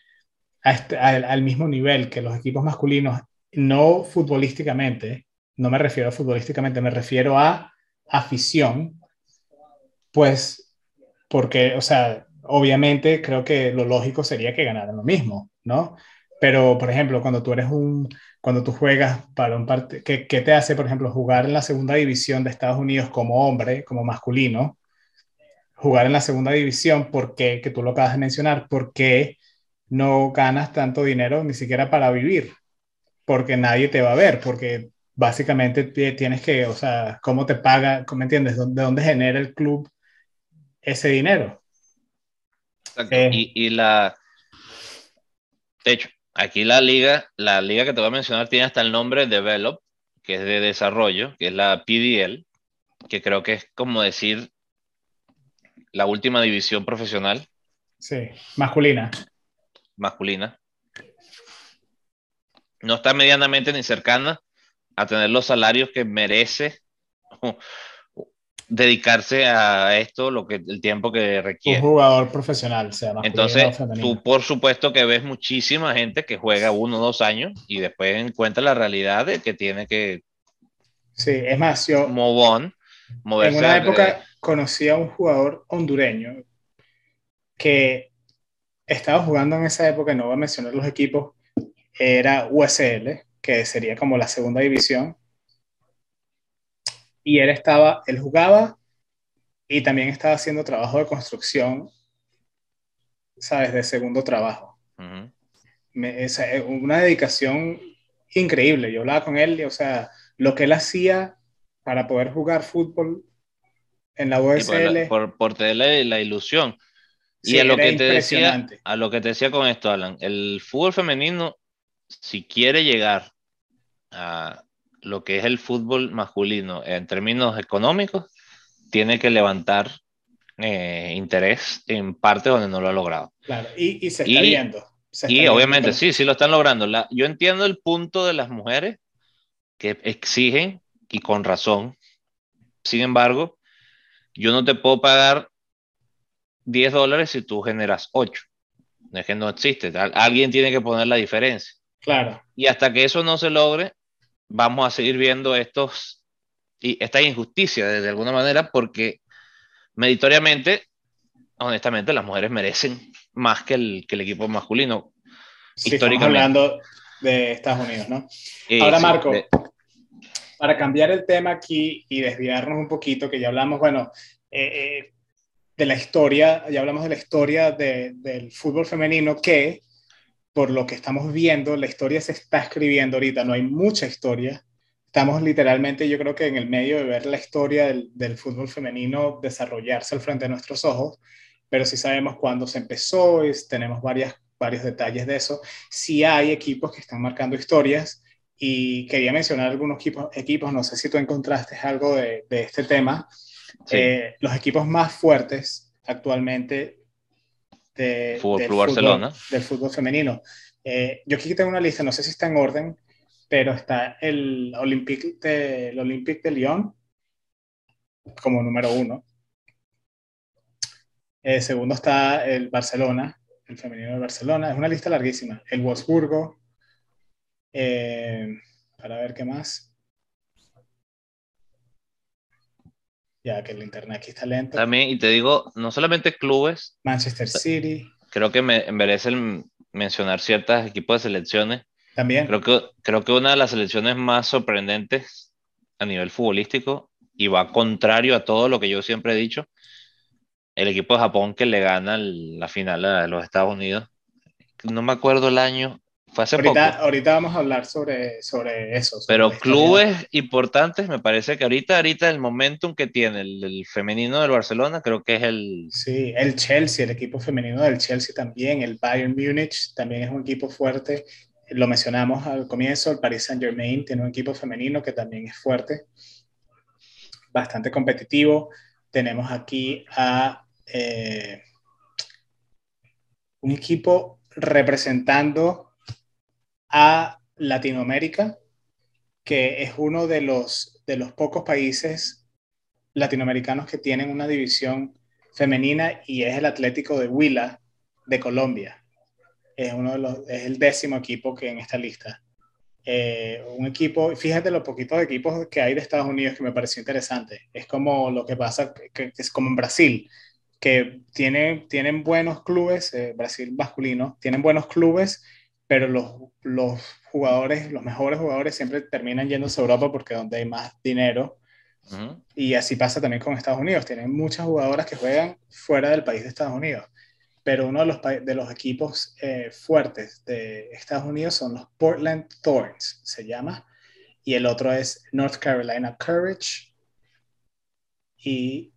este, al mismo nivel que los equipos masculinos, no futbolísticamente, no me refiero a futbolísticamente, me refiero a afición, pues, porque, o sea, obviamente creo que lo lógico sería que ganaran lo mismo, ¿no? Pero, por ejemplo, cuando tú eres un, cuando tú juegas para un partido, ¿qué, ¿qué, te hace, por ejemplo, jugar en la segunda división de Estados Unidos como hombre, como masculino? Jugar en la segunda división, ¿por qué? Que tú lo acabas de mencionar, ¿por qué no ganas tanto dinero ni siquiera para vivir? Porque nadie te va a ver, porque básicamente tienes que, o sea, ¿cómo te paga? ¿Me entiendes? ¿De dónde genera el club ese dinero. Eh, y, la. De hecho, aquí la liga, la liga que te voy a mencionar tiene hasta el nombre Develop, que es de desarrollo, que es la PDL, que creo que es como decir la última división profesional. Sí, masculina. Masculina. No está medianamente ni cercana a tener los salarios que merece dedicarse a esto lo que el tiempo que requiere. Un jugador profesional, sea Entonces, tú por supuesto que ves muchísima gente que juega uno o dos años y después encuentra la realidad de que tiene que Sí, es más, yo... Movón. En una época conocí a un jugador hondureño que estaba jugando en esa época, no voy a mencionar los equipos, era USL, que sería como la segunda división. Y él estaba, él jugaba y también estaba haciendo trabajo de construcción, ¿sabes? De segundo trabajo. una dedicación increíble. Yo hablaba con él, y, o sea, lo que él hacía para poder jugar fútbol en la USL. por, por, tener la, ilusión. y a lo, que te decía, a lo que te decía con esto, Alan, el fútbol femenino, si quiere llegar a lo que es el fútbol masculino en términos económicos, tiene que levantar eh, interés en partes donde no lo ha logrado. Claro, y, se está viendo. y obviamente, sí, sí lo están logrando. La, yo entiendo el punto de las mujeres que exigen, y con razón, sin embargo, yo no te puedo pagar 10 dólares si tú generas 8. Es que no existe. Alguien tiene que poner la diferencia. Claro. Y hasta que eso no se logre, vamos a seguir viendo estos y esta injusticia de, alguna manera porque meritoriamente, honestamente, las mujeres merecen más que el, que el equipo masculino. históricamente. hablando de Estados Unidos, ¿no? Ahora, Marco, para cambiar el tema aquí y desviarnos un poquito, que ya hablamos, bueno, eh, eh, de la historia, ya hablamos de la historia del fútbol femenino, que por lo que estamos viendo, la historia se está escribiendo ahorita, no hay mucha historia. Estamos literalmente, yo creo que en el medio de ver la historia del, del fútbol femenino desarrollarse al frente de nuestros ojos, pero sí sabemos cuándo se empezó, y tenemos varias, varios detalles de eso. Sí hay equipos que están marcando historias, y quería mencionar algunos equipos, equipos no sé si tú encontraste algo de, de este tema. Eh, los equipos más fuertes actualmente de, fútbol, del, Barcelona. Fútbol, del fútbol femenino. Eh, yo aquí tengo una lista, no sé si está en orden, pero está el Olympique de, el Olympique de Lyon como número uno. Eh, segundo está el Barcelona, el femenino de Barcelona. Es una lista larguísima. El Wolfsburgo, eh, para ver qué más. Ya que el internet aquí está lento. También, y te digo, no solamente clubes. Manchester City. Creo que me merece mencionar ciertos equipos de selecciones. También. Creo que, creo que una de las selecciones más sorprendentes a nivel futbolístico y va contrario a todo lo que yo siempre he dicho. El equipo de Japón que le gana la final a los Estados Unidos. No me acuerdo el año, ahorita, Ahorita vamos a hablar sobre, sobre eso. Pero clubes importantes, me parece que ahorita, ahorita el momentum que tiene el, femenino del Barcelona, creo que es el... Sí, el Chelsea, el equipo femenino del Chelsea también, el Bayern Múnich también es un equipo fuerte. Lo mencionamos al comienzo, el Paris Saint Germain tiene un equipo femenino que también es fuerte, bastante competitivo. Tenemos aquí a eh, un equipo representando a Latinoamérica, que es uno de los, de los pocos países latinoamericanos que tienen una división femenina y es el Atlético de Huila de Colombia. Es, uno de los, es el décimo equipo que en esta lista. Eh, un equipo, fíjate los poquitos equipos que hay de Estados Unidos que me pareció interesante. Es como lo que pasa, que, es como en Brasil, que tienen, tienen buenos clubes, eh, Brasil masculino, tienen buenos clubes pero los, los jugadores, los mejores jugadores siempre terminan yéndose a Europa porque es donde hay más dinero. Y así pasa también con Estados Unidos. Tienen muchas jugadoras que juegan fuera del país de Estados Unidos. Pero uno de los, de los equipos eh, fuertes de Estados Unidos son los Portland Thorns, se llama. Y el otro es North Carolina Courage. Y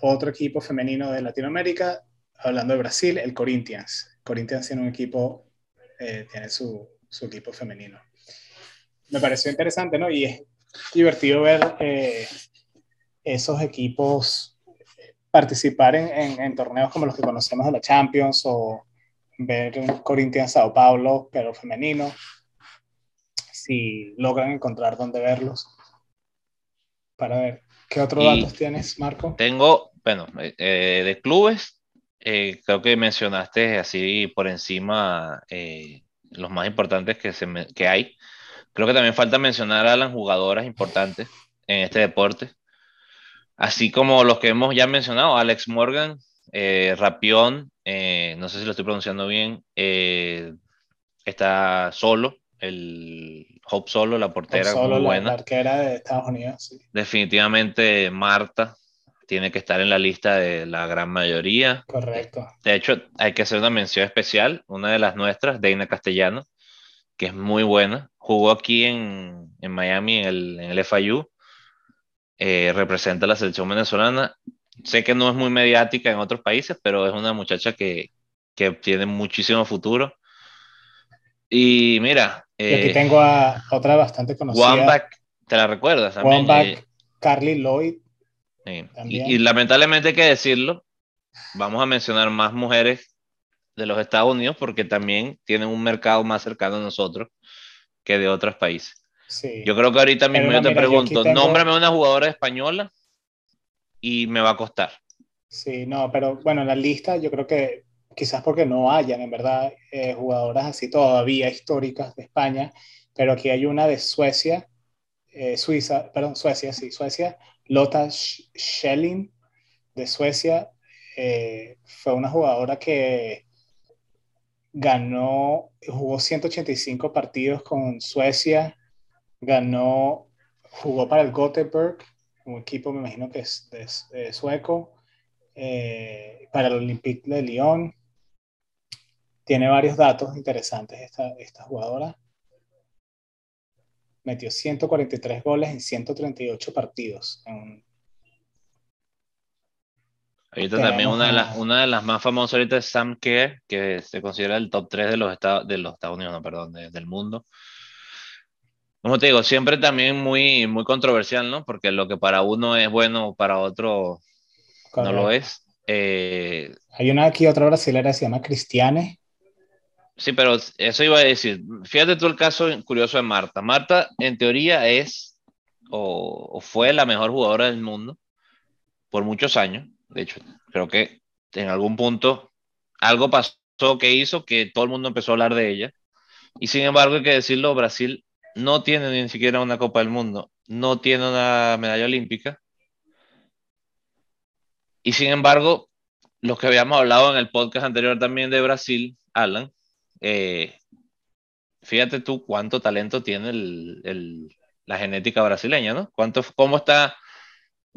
otro equipo femenino de Latinoamérica, hablando de Brasil, el Corinthians. Corinthians tiene un equipo eh, tiene su, su, equipo femenino. Me pareció interesante, ¿no? Y es divertido ver eh, esos equipos participar en, en, torneos como los que conocemos de la Champions o ver un Corinthians Sao Paulo, pero femenino, si logran encontrar dónde verlos. Para ver, ¿qué otros datos tienes, Marco? Tengo, bueno, eh, de clubes, eh, creo que mencionaste así por encima eh, los más importantes que, se que hay. Creo que también falta mencionar a las jugadoras importantes en este deporte, así como los que hemos ya mencionado, Alex Morgan, eh, Rapión, eh, no sé si lo estoy pronunciando bien, eh, está solo, el Hope Solo, la portera muy buena. La arquera de Estados Unidos. Definitivamente Marta tiene que estar en la lista de la gran mayoría. Correcto. De hecho, hay que hacer una mención especial, una de las nuestras, Deina Castellano, que es muy buena. Jugó aquí en, en Miami, en el, en el FIU. Eh, representa a la selección venezolana. Sé que no es muy mediática en otros países, pero es una muchacha que, que tiene muchísimo futuro. Y mira. y aquí eh, tengo a otra bastante conocida. One ¿te la recuerdas? One Back, Carly Lloyd. Y, lamentablemente hay que decirlo, vamos a mencionar más mujeres de los Estados Unidos porque también tienen un mercado más cercano a nosotros que de otros países. Yo creo que ahorita mismo yo te pregunto, nómbrame una jugadora española y me va a costar. Sí, no, pero bueno, en la lista yo creo que quizás porque no hayan en verdad eh, jugadoras así todavía históricas de España, pero aquí hay una de Suecia, eh, Suiza, perdón, Suecia, sí, Suecia, Lotta Schelling de Suecia, eh, fue una jugadora que ganó, jugó 185 partidos con Suecia, ganó, jugó para el Gothenburg, un equipo me imagino que es, sueco, para el Olympique de Lyon, tiene varios datos interesantes esta, esta jugadora. Metió 143 goles en 138 partidos. Ahorita también una de, las, una de las más famosas ahorita es Sam Kerr, que se considera el top 3 de los Estados, de los Estados Unidos, no, perdón, del mundo. Como te digo, siempre también muy, muy controversial, ¿no? Porque lo que para uno es bueno, para otro no lo es. Eh, Hay una aquí, otra brasileña, que se llama Cristiane, Sí, pero eso iba a decir. Fíjate tú el caso curioso de Marta. Marta, en teoría, es o, fue la mejor jugadora del mundo por muchos años. De hecho, creo que en algún punto algo pasó que hizo que todo el mundo empezó a hablar de ella. Y sin embargo, hay que decirlo, Brasil no tiene ni siquiera una Copa del Mundo, no tiene una medalla olímpica. Y sin embargo, los que habíamos hablado en el podcast anterior también de Brasil, Alan, eh, fíjate tú cuánto talento tiene el, la genética brasileña, ¿no? ¿Cuánto, ¿Cómo está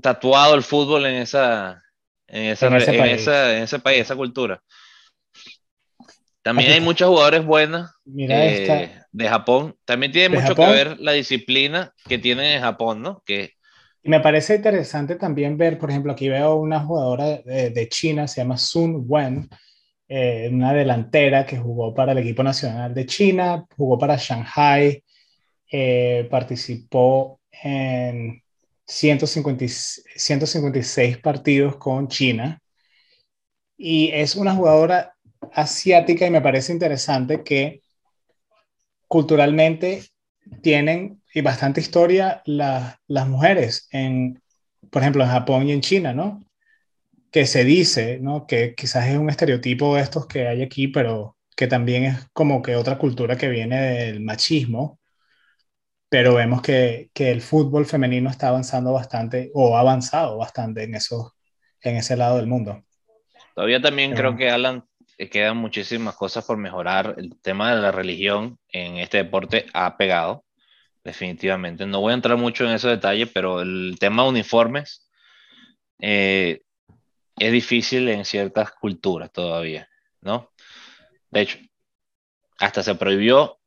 tatuado el fútbol en, esa, en, esa, en, ese, país. esa, cultura? También hay muchos jugadores buenos eh, de Japón. También tiene mucho que ver la disciplina que tienen en Japón, ¿no? Que, y me parece interesante también ver, por ejemplo, aquí veo una jugadora de, de China, se llama Sun Wen, eh, una delantera que jugó para el equipo nacional de China, jugó para Shanghai, eh, participó en 150, 156 partidos con China y es una jugadora asiática y me parece interesante que culturalmente tienen y bastante historia las mujeres en, por ejemplo, en Japón y en China, ¿no? Que se dice, ¿no? Que quizás es un estereotipo de estos que hay aquí, pero que también es como que otra cultura que viene del machismo, pero vemos que, que el fútbol femenino está avanzando bastante o ha avanzado bastante en, eso, en ese lado del mundo. Todavía también creo que, Alan, eh, quedan muchísimas cosas por mejorar. El tema de la religión en este deporte ha pegado, definitivamente. No voy a entrar mucho en esos detalles, pero el tema de uniformes, eh, es difícil en ciertas culturas todavía, ¿no? De hecho, hasta se prohibió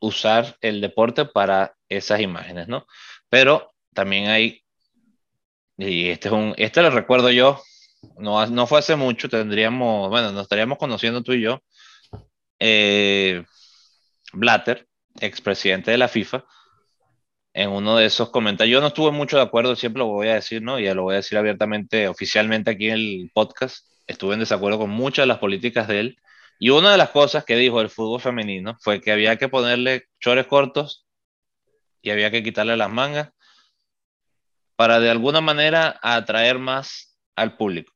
usar el deporte para esas imágenes, ¿no? Pero también hay, y este es un, este lo recuerdo yo, no, no fue hace mucho, tendríamos, bueno, nos estaríamos conociendo tú y yo, eh, Blatter, expresidente de la FIFA, en uno de esos comentarios. Yo no estuve mucho de acuerdo, siempre lo voy a decir, ¿no? Y ya lo voy a decir abiertamente, oficialmente aquí en el podcast. Estuve en desacuerdo con muchas de las políticas de él. Y una de las cosas que dijo el fútbol femenino fue que había que ponerle chores cortos y había que quitarle las mangas para de alguna manera atraer más al público.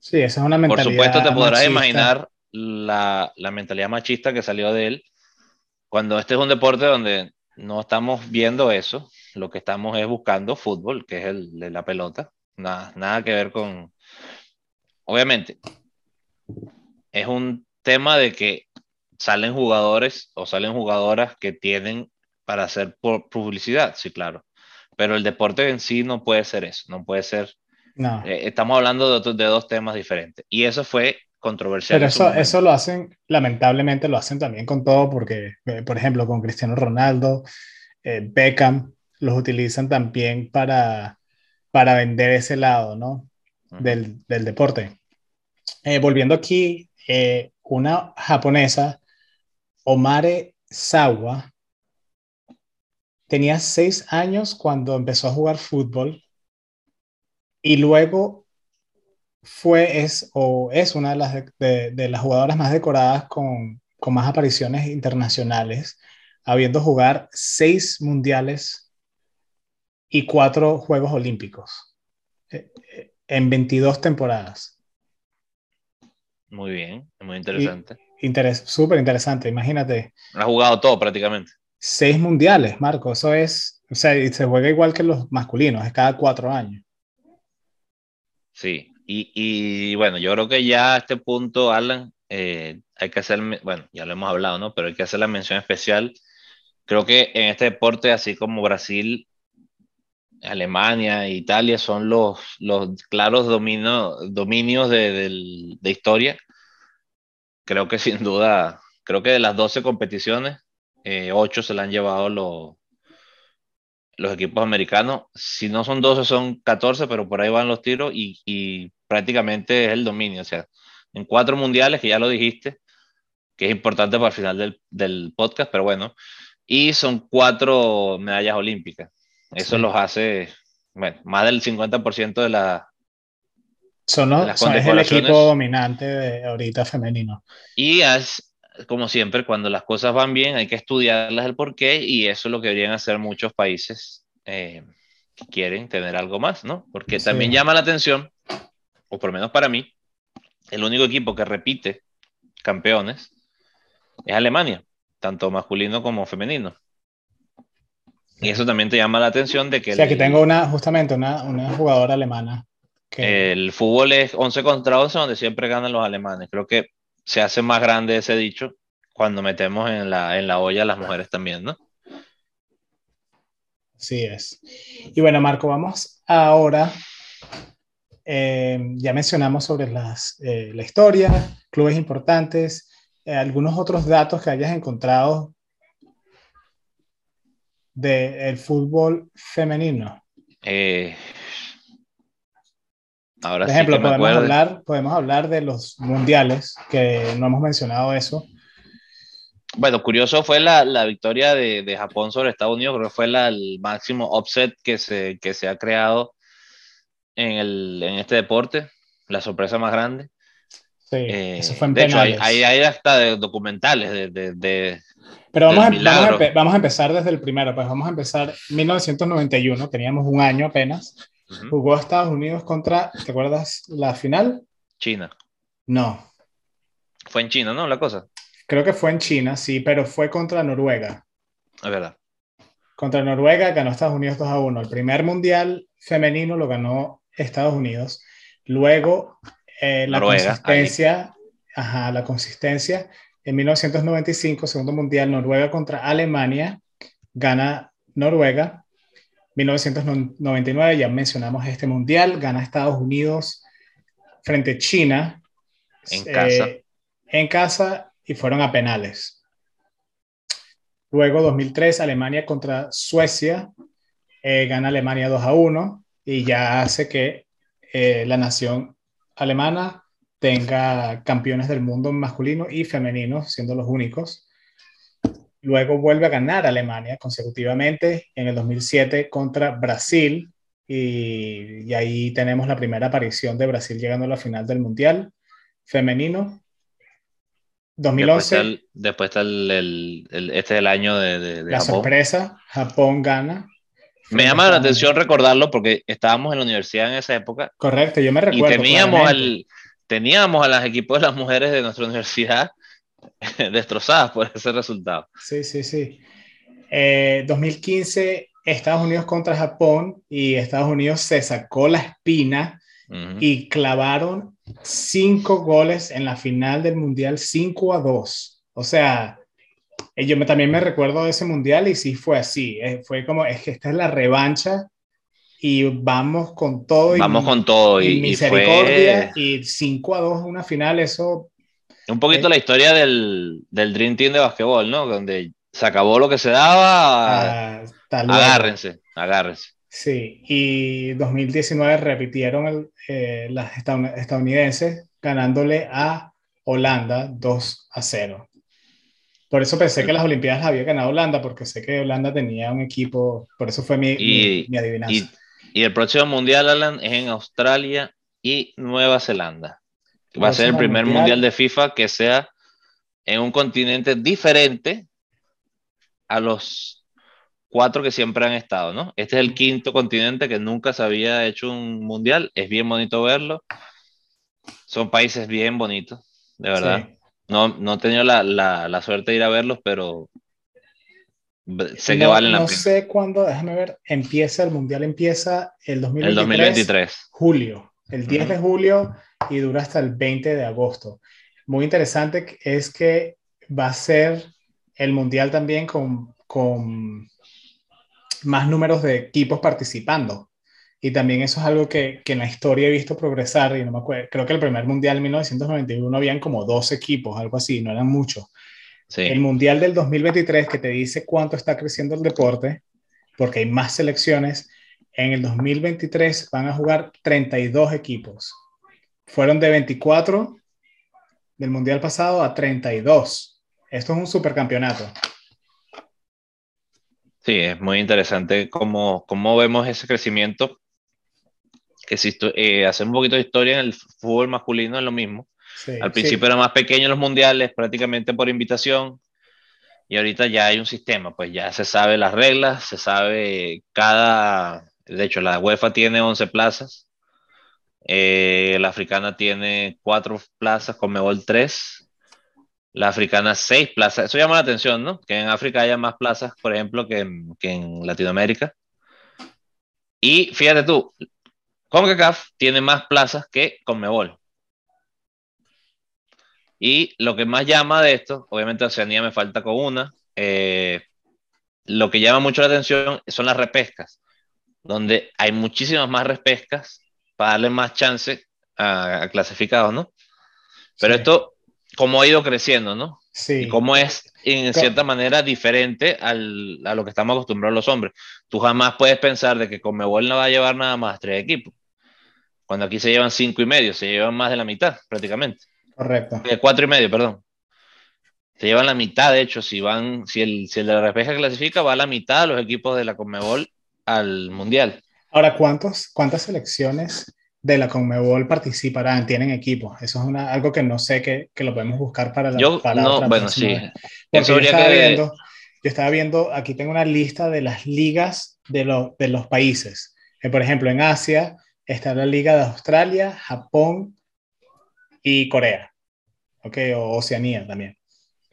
Sí, esa es una mentalidad. Por supuesto, te podrás imaginar la, la mentalidad machista que salió de él cuando este es un deporte donde no estamos viendo eso, lo que estamos es buscando fútbol, que es el de la pelota, nada, nada que ver con... Obviamente, es un tema de que salen jugadores o salen jugadoras que tienen para hacer publicidad, sí, claro. Pero el deporte en sí no puede ser eso, no puede ser... No. Eh, estamos hablando de, de, dos temas diferentes. Y eso fue controversial. Pero eso, eso lo hacen, lamentablemente lo hacen también con todo, porque, eh, por ejemplo, con Cristiano Ronaldo, eh, Beckham, los utilizan también para, para vender ese lado, ¿no? del, del, deporte. volviendo aquí, una japonesa, Omare Sawa, tenía seis años cuando empezó a jugar fútbol y luego fue es, o es una de las, de, las jugadoras más decoradas con, con, más apariciones internacionales, habiendo jugar seis mundiales y cuatro Juegos Olímpicos eh, eh, en 22 temporadas. Muy bien, muy interesante. Súper interesante, imagínate. Ha jugado todo prácticamente seis mundiales, Marco. Eso es, o sea, se juega igual que los masculinos, es cada cuatro años. Sí, y, y bueno, yo creo que ya a este punto, Alan, eh, hay que hacer, bueno, ya lo hemos hablado, ¿no? Pero hay que hacer la mención especial. Creo que en este deporte, así como Brasil, Alemania Italia son los, los claros domino, dominios de, de historia. Creo que sin duda, creo que de las 12 competiciones, eh, 8 se la han llevado los, los equipos americanos. Si no son 12, son 14, pero por ahí van los tiros y prácticamente es el dominio. O sea, en cuatro mundiales, que ya lo dijiste, que es importante para el final del, del podcast, pero bueno, y son cuatro medallas olímpicas. Eso los hace, bueno, más del 50% de la... Son, son es el equipo dominante de ahorita femenino. Y es, como siempre, cuando las cosas van bien hay que estudiarlas el porqué y eso es lo que deberían hacer muchos países eh, que quieren tener algo más, ¿no? Porque también llama la atención, o por lo menos para mí, el único equipo que repite campeones es Alemania, tanto masculino como femenino. Y eso también te llama la atención de que... O sea, que tengo una, justamente una, una jugadora alemana. Que... El fútbol es 11 contra 11 donde siempre ganan los alemanes. Creo que se hace más grande ese dicho cuando metemos en la, en la olla a las mujeres también, ¿no? Así es. Y bueno, Marco, vamos ahora. Eh, ya mencionamos sobre las, eh, la historia, clubes importantes, eh, algunos otros datos que hayas encontrado del fútbol femenino. Eh, por ejemplo, podemos, hablar, podemos hablar de los mundiales, que no hemos mencionado eso. Bueno, curioso fue la, la victoria de, de, Japón sobre Estados Unidos, creo que fue la, el máximo offset que se, que se ha creado en, el, en este deporte, la sorpresa más grande. Sí, eh, eso fue en de hecho, hay, hay, hasta de documentales de, de, de Pero vamos a, vamos, a, vamos a, empezar desde el primero, pues vamos a empezar 1991, teníamos un año apenas, Jugó Estados Unidos contra, ¿te acuerdas la final? China. No. Fue en China, ¿no? La cosa. Creo que fue en China, sí, pero fue contra Noruega. Es verdad. Contra Noruega ganó Estados Unidos 2 a 1. El primer mundial femenino lo ganó Estados Unidos. Luego, eh, la consistencia, ajá, la consistencia. En 1995, segundo mundial, Noruega contra Alemania, gana Noruega. 1999, ya mencionamos este mundial, gana Estados Unidos frente a China. En casa. Eh, en casa y fueron a penales. Luego, 2003, Alemania contra Suecia. Eh, gana Alemania 2 a 1 y ya hace que eh, la nación alemana tenga campeones del mundo masculino y femenino, siendo los únicos. Luego vuelve a ganar Alemania consecutivamente en el 2007 contra Brasil y, ahí tenemos la primera aparición de Brasil llegando a la final del Mundial femenino. 2011. Después está el, este es el año de, la sorpresa, Japón gana. Me llama la atención recordarlo porque estábamos en la universidad en esa época. Correcto, yo me recuerdo. Y teníamos, al, teníamos a los equipos de las mujeres de nuestra universidad destrozadas por ese resultado. Sí, sí, sí. 2015, eh, Estados Unidos contra Japón y Estados Unidos se sacó la espina y clavaron cinco goles en la final del Mundial 5 a 2. O sea, yo me, también me recuerdo de ese Mundial y sí fue así. Eh, fue como, es que esta es la revancha y vamos con todo. Vamos con todo. Y, misericordia y, 5 a 2 una final, eso... Un poquito la historia del, del Dream Team de basquetbol, ¿no? Donde se acabó lo que se daba. Ah, agárrense, agárrense. Sí, y 2019 repitieron eh, las estadounidenses ganándole a Holanda 2 a 0. Por eso pensé que las Olimpiadas había ganado Holanda, porque sé que Holanda tenía un equipo, por eso fue mi, mi, adivinanza. Y, el próximo Mundial, Alan, es en Australia y Nueva Zelanda. Va a ser el primer mundial de FIFA que sea en un continente diferente a los cuatro que siempre han estado, ¿no? Este es el quinto continente que nunca se había hecho un mundial. Es bien bonito verlo. Son países bien bonitos, de verdad. No, no he tenido la, la, la, suerte de ir a verlos, pero sé que valen la pena. No sé cuándo, déjame ver, empieza el mundial, empieza el 2023. El 2023. Julio, el 10 de julio y dura hasta el 20 de agosto. Muy interesante es que va a ser el mundial también con, con más números de equipos participando. Y también eso es algo que, que, en la historia he visto progresar. Y no me acuerdo, creo que el primer mundial en 1991 habían como dos equipos, algo así, no eran muchos. El mundial del 2023 que te dice cuánto está creciendo el deporte, porque hay más selecciones. En el 2023 van a jugar 32 equipos. Fueron de 24 del mundial pasado a 32. Esto es un supercampeonato. Sí, es muy interesante cómo, cómo vemos ese crecimiento. Que si eh, hacer un poquito de historia en el fútbol masculino es lo mismo. Al principio era más pequeño los mundiales, prácticamente por invitación, y ahorita ya hay un sistema, pues ya se sabe las reglas, se sabe cada, de hecho la UEFA tiene 11 plazas, eh, la africana tiene 4 plazas, con Mebol 3, la africana seis plazas. Eso llama la atención, ¿no? Que en África haya más plazas, por ejemplo, que en, que en Latinoamérica. Y fíjate tú, CONCACAF tiene más plazas que CONMEBOL. Y lo que más llama de esto, obviamente Oceanía me falta con una, eh, lo que llama mucho la atención son las repescas, donde hay muchísimas más repescas para darle más chance a, clasificados, ¿no? Pero esto cómo ha ido creciendo, ¿no? Sí. Y cómo es, en cierta manera, diferente al, a lo que estamos acostumbrados los hombres. Tú jamás puedes pensar de que Conmebol no va a llevar nada más tres equipos. Cuando aquí se llevan cinco y medio, se llevan más de la mitad, prácticamente. Correcto. De cuatro y medio, perdón. Se llevan la mitad, de hecho, si van, si el, si el de la repesca clasifica, va a la mitad de los equipos de la Conmebol al Mundial. Ahora, ¿cuántos, ¿cuántas selecciones de la Conmebol participarán, tienen equipos. Eso es una, algo que no sé que, que lo podemos buscar para la yo, para no, bueno, sí. Porque yo estaba, viendo, yo estaba viendo, aquí tengo una lista de las ligas de, lo, de los países. Eh, por ejemplo, en Asia está la Liga de Australia, Japón y Corea. ¿Ok? O Oceanía también.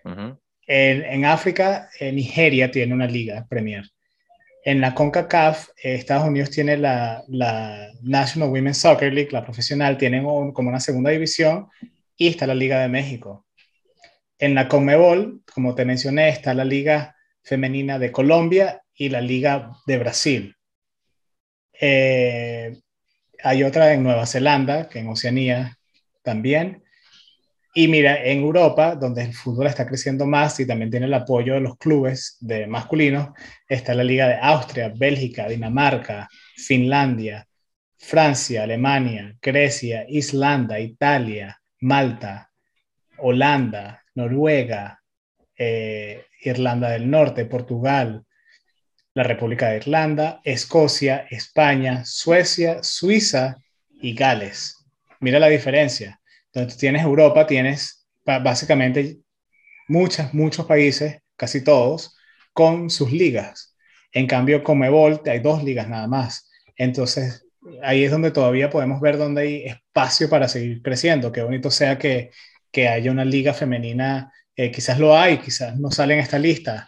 en, en, África, en Nigeria tiene una liga Premier. En la CONCACAF, eh, Estados Unidos tiene la, National Women's Soccer League, la profesional, tienen como una segunda división y está la Liga de México. En la CONMEBOL, como te mencioné, está la Liga Femenina de Colombia y la Liga de Brasil. Eh, hay otra en Nueva Zelanda, que en Oceanía también. Y mira, en Europa, donde el fútbol está creciendo más y también tiene el apoyo de los clubes de masculinos, está la Liga de Austria, Bélgica, Dinamarca, Finlandia, Francia, Alemania, Grecia, Islanda, Italia, Malta, Holanda, Noruega, eh, Irlanda del Norte, Portugal, la República de Irlanda, Escocia, España, Suecia, Suiza y Gales. Mira la diferencia. Entonces tienes Europa, tienes básicamente muchas, muchos países, casi todos, con sus ligas. En cambio, con Mebol hay dos ligas nada más. Entonces, ahí es donde todavía podemos ver dónde hay espacio para seguir creciendo. Qué bonito sea que, que haya una liga femenina Eh, quizás lo hay, quizás no sale en esta lista.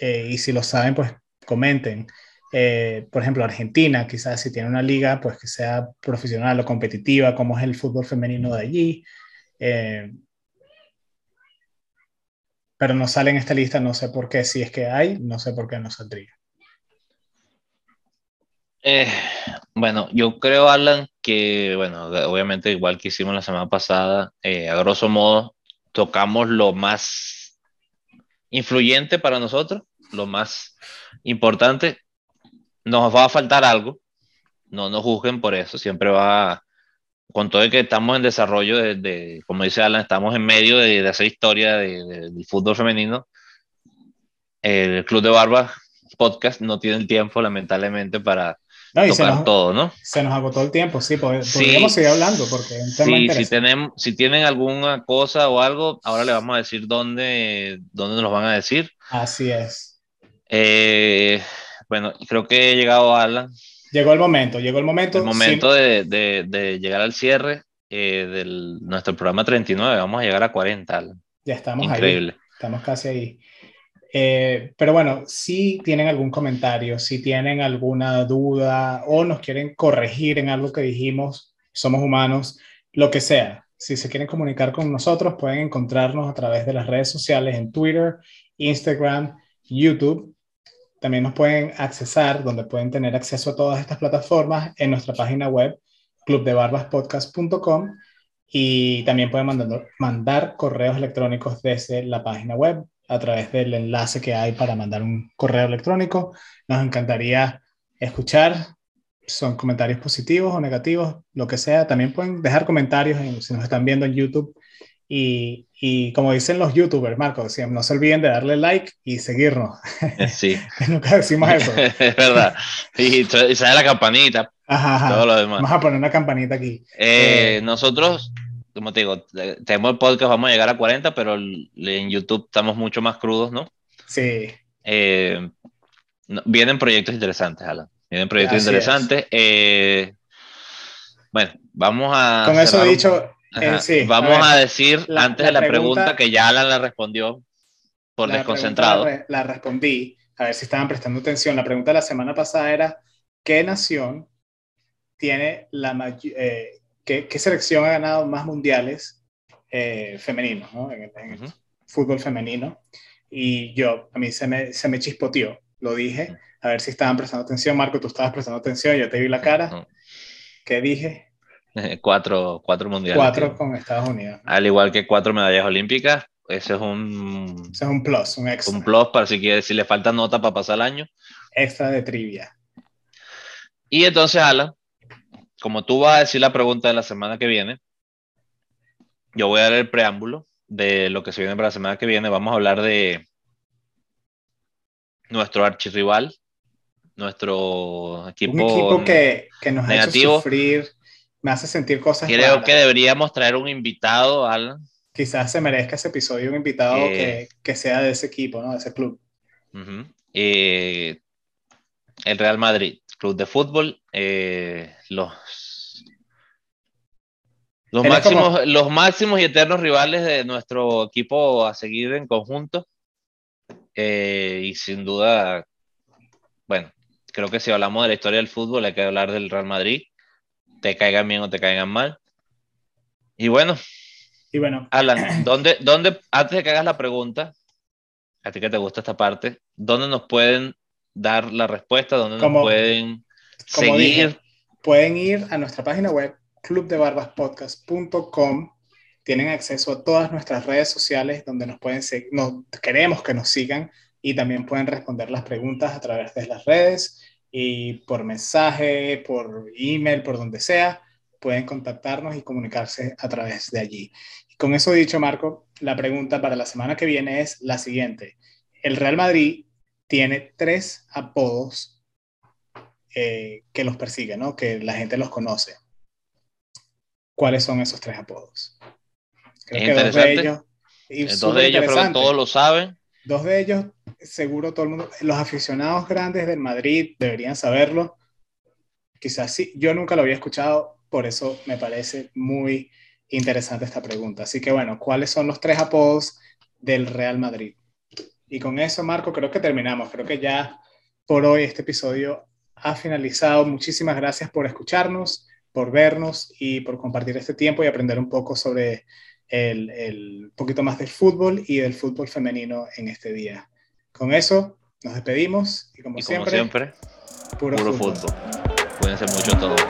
Eh, y si lo saben, pues comenten. Eh, por ejemplo, Argentina, quizás si tiene una liga, pues que sea profesional o competitiva, como es el fútbol femenino de allí. pero no sale en esta lista, no sé por qué. Si es que hay, no sé por qué no saldría. bueno, yo creo, Alan, que, bueno, obviamente igual que hicimos la semana pasada, a grosso modo, tocamos lo más influyente para nosotros, lo más importante. Nos va a faltar algo, no nos juzguen por eso, siempre va, con todo el que estamos en desarrollo, de, como dice Alan, estamos en medio de, de hacer historia del fútbol femenino. El Club de Barbas podcast no tiene el tiempo, lamentablemente, para no, tocar todo, ¿no? Se nos agotó el tiempo, sí, podríamos seguir hablando porque es un tema sí, si, tenemos, si tienen alguna cosa o algo, ahora le vamos a decir dónde, dónde nos van a decir. Así es. Eh, bueno, creo que he llegado Alan. Llegó el momento, llegó el momento. El momento de, de, de, llegar al cierre eh, de nuestro programa 39, vamos a llegar a 40, Alan. Ya estamos Increíble. Estamos casi ahí. Eh, pero bueno, si tienen algún comentario, si tienen alguna duda o nos quieren corregir en algo que dijimos, somos humanos, lo que sea. Si se quieren comunicar con nosotros, pueden encontrarnos a través de las redes sociales en Twitter, Instagram, YouTube. También nos pueden accesar, donde pueden tener acceso a todas estas plataformas en nuestra página web, clubdebarbaspodcast.com. Y también pueden mandar, mandar correos electrónicos desde la página web a través del enlace que hay para mandar un correo electrónico. Nos encantaría escuchar. Son comentarios positivos o negativos, lo que sea. También pueden dejar comentarios si nos están viendo en YouTube. Y, y, como dicen los youtubers, Marco, no se olviden de darle like y seguirnos. Eh, sí. Nunca decimos eso. es verdad. Y, y sale la campanita. Ajá, Todo lo demás. Vamos a poner una campanita aquí. Eh, eh, nosotros como te digo, tenemos el podcast, vamos a llegar a 40, pero en YouTube estamos mucho más crudos, ¿no? Sí. Eh, vienen proyectos interesantes, Alan. Vienen proyectos interesantes. Bueno, vamos a. Con eso dicho, eh, sí, vamos a, decir antes de la pregunta, que ya Alan la respondió por desconcentrado. La, respondí, a ver si estaban prestando atención. La pregunta de la semana pasada era: ¿qué nación tiene la mayor ¿qué, selección ha ganado más mundiales eh, femeninos, ¿no? en, el fútbol femenino? Y yo, a mí se me, se me chispoteó, lo dije, a ver si estaban prestando atención. Marco, tú estabas prestando atención, yo te vi la cara. ¿Qué dije? cuatro, cuatro mundiales. Cuatro con Estados Unidos. Al igual que cuatro medallas olímpicas, ese es un... Ese es un plus, un extra. Un plus para si, quiere, si le falta nota para pasar el año. Extra de trivia. Y entonces, Ala, como tú vas a decir la pregunta de la semana que viene, yo voy a dar el preámbulo de lo que se viene para la semana que viene. Vamos a hablar de nuestro archirrival, nuestro equipo, Un equipo que, que nos ha hecho sufrir, me hace sentir cosas. Creo que deberíamos traer un invitado, Alan. Quizás se merezca ese episodio un invitado que, que, sea de ese equipo, ¿no? de ese club. Eh, el Real Madrid club de fútbol, eh, los, los, máximos, los máximos y eternos rivales de nuestro equipo a seguir en conjunto. Eh, y sin duda, bueno, creo que si hablamos de la historia del fútbol hay que hablar del Real Madrid, te caigan bien o te caigan mal. Y bueno, y bueno. Alan, ¿dónde, dónde, antes de que hagas la pregunta, a ti que te gusta esta parte, ¿dónde nos pueden dar la respuesta, donde nos pueden seguir. pueden ir a nuestra página web clubdebarbaspodcast.com. Tienen acceso a todas nuestras redes sociales donde nos pueden seguir, nos, queremos que nos sigan y también pueden responder las preguntas a través de las redes y por mensaje, por email, por donde sea, pueden contactarnos y comunicarse a través de allí. Y con eso dicho, Marco, la pregunta para la semana que viene es la siguiente. El Real Madrid tiene tres apodos eh, que los persiguen, ¿no? que la gente los conoce. ¿Cuáles son esos tres apodos? Creo que dos de ellos, y dos de ellos creo que todos lo saben. Dos de ellos, seguro todo el mundo, los aficionados grandes del Madrid deberían saberlo. Quizás sí, yo nunca lo había escuchado, por eso me parece muy interesante esta pregunta. Así que bueno, ¿cuáles son los tres apodos del Real Madrid. Y con eso, Marco, creo que terminamos. Creo que ya por hoy este episodio ha finalizado. Muchísimas gracias por escucharnos, por vernos y por compartir este tiempo y aprender un poco sobre el, el poquito más del fútbol y del fútbol femenino en este día. Con eso, nos despedimos y como, siempre, siempre, puro, fútbol. fútbol. Cuídense mucho todos.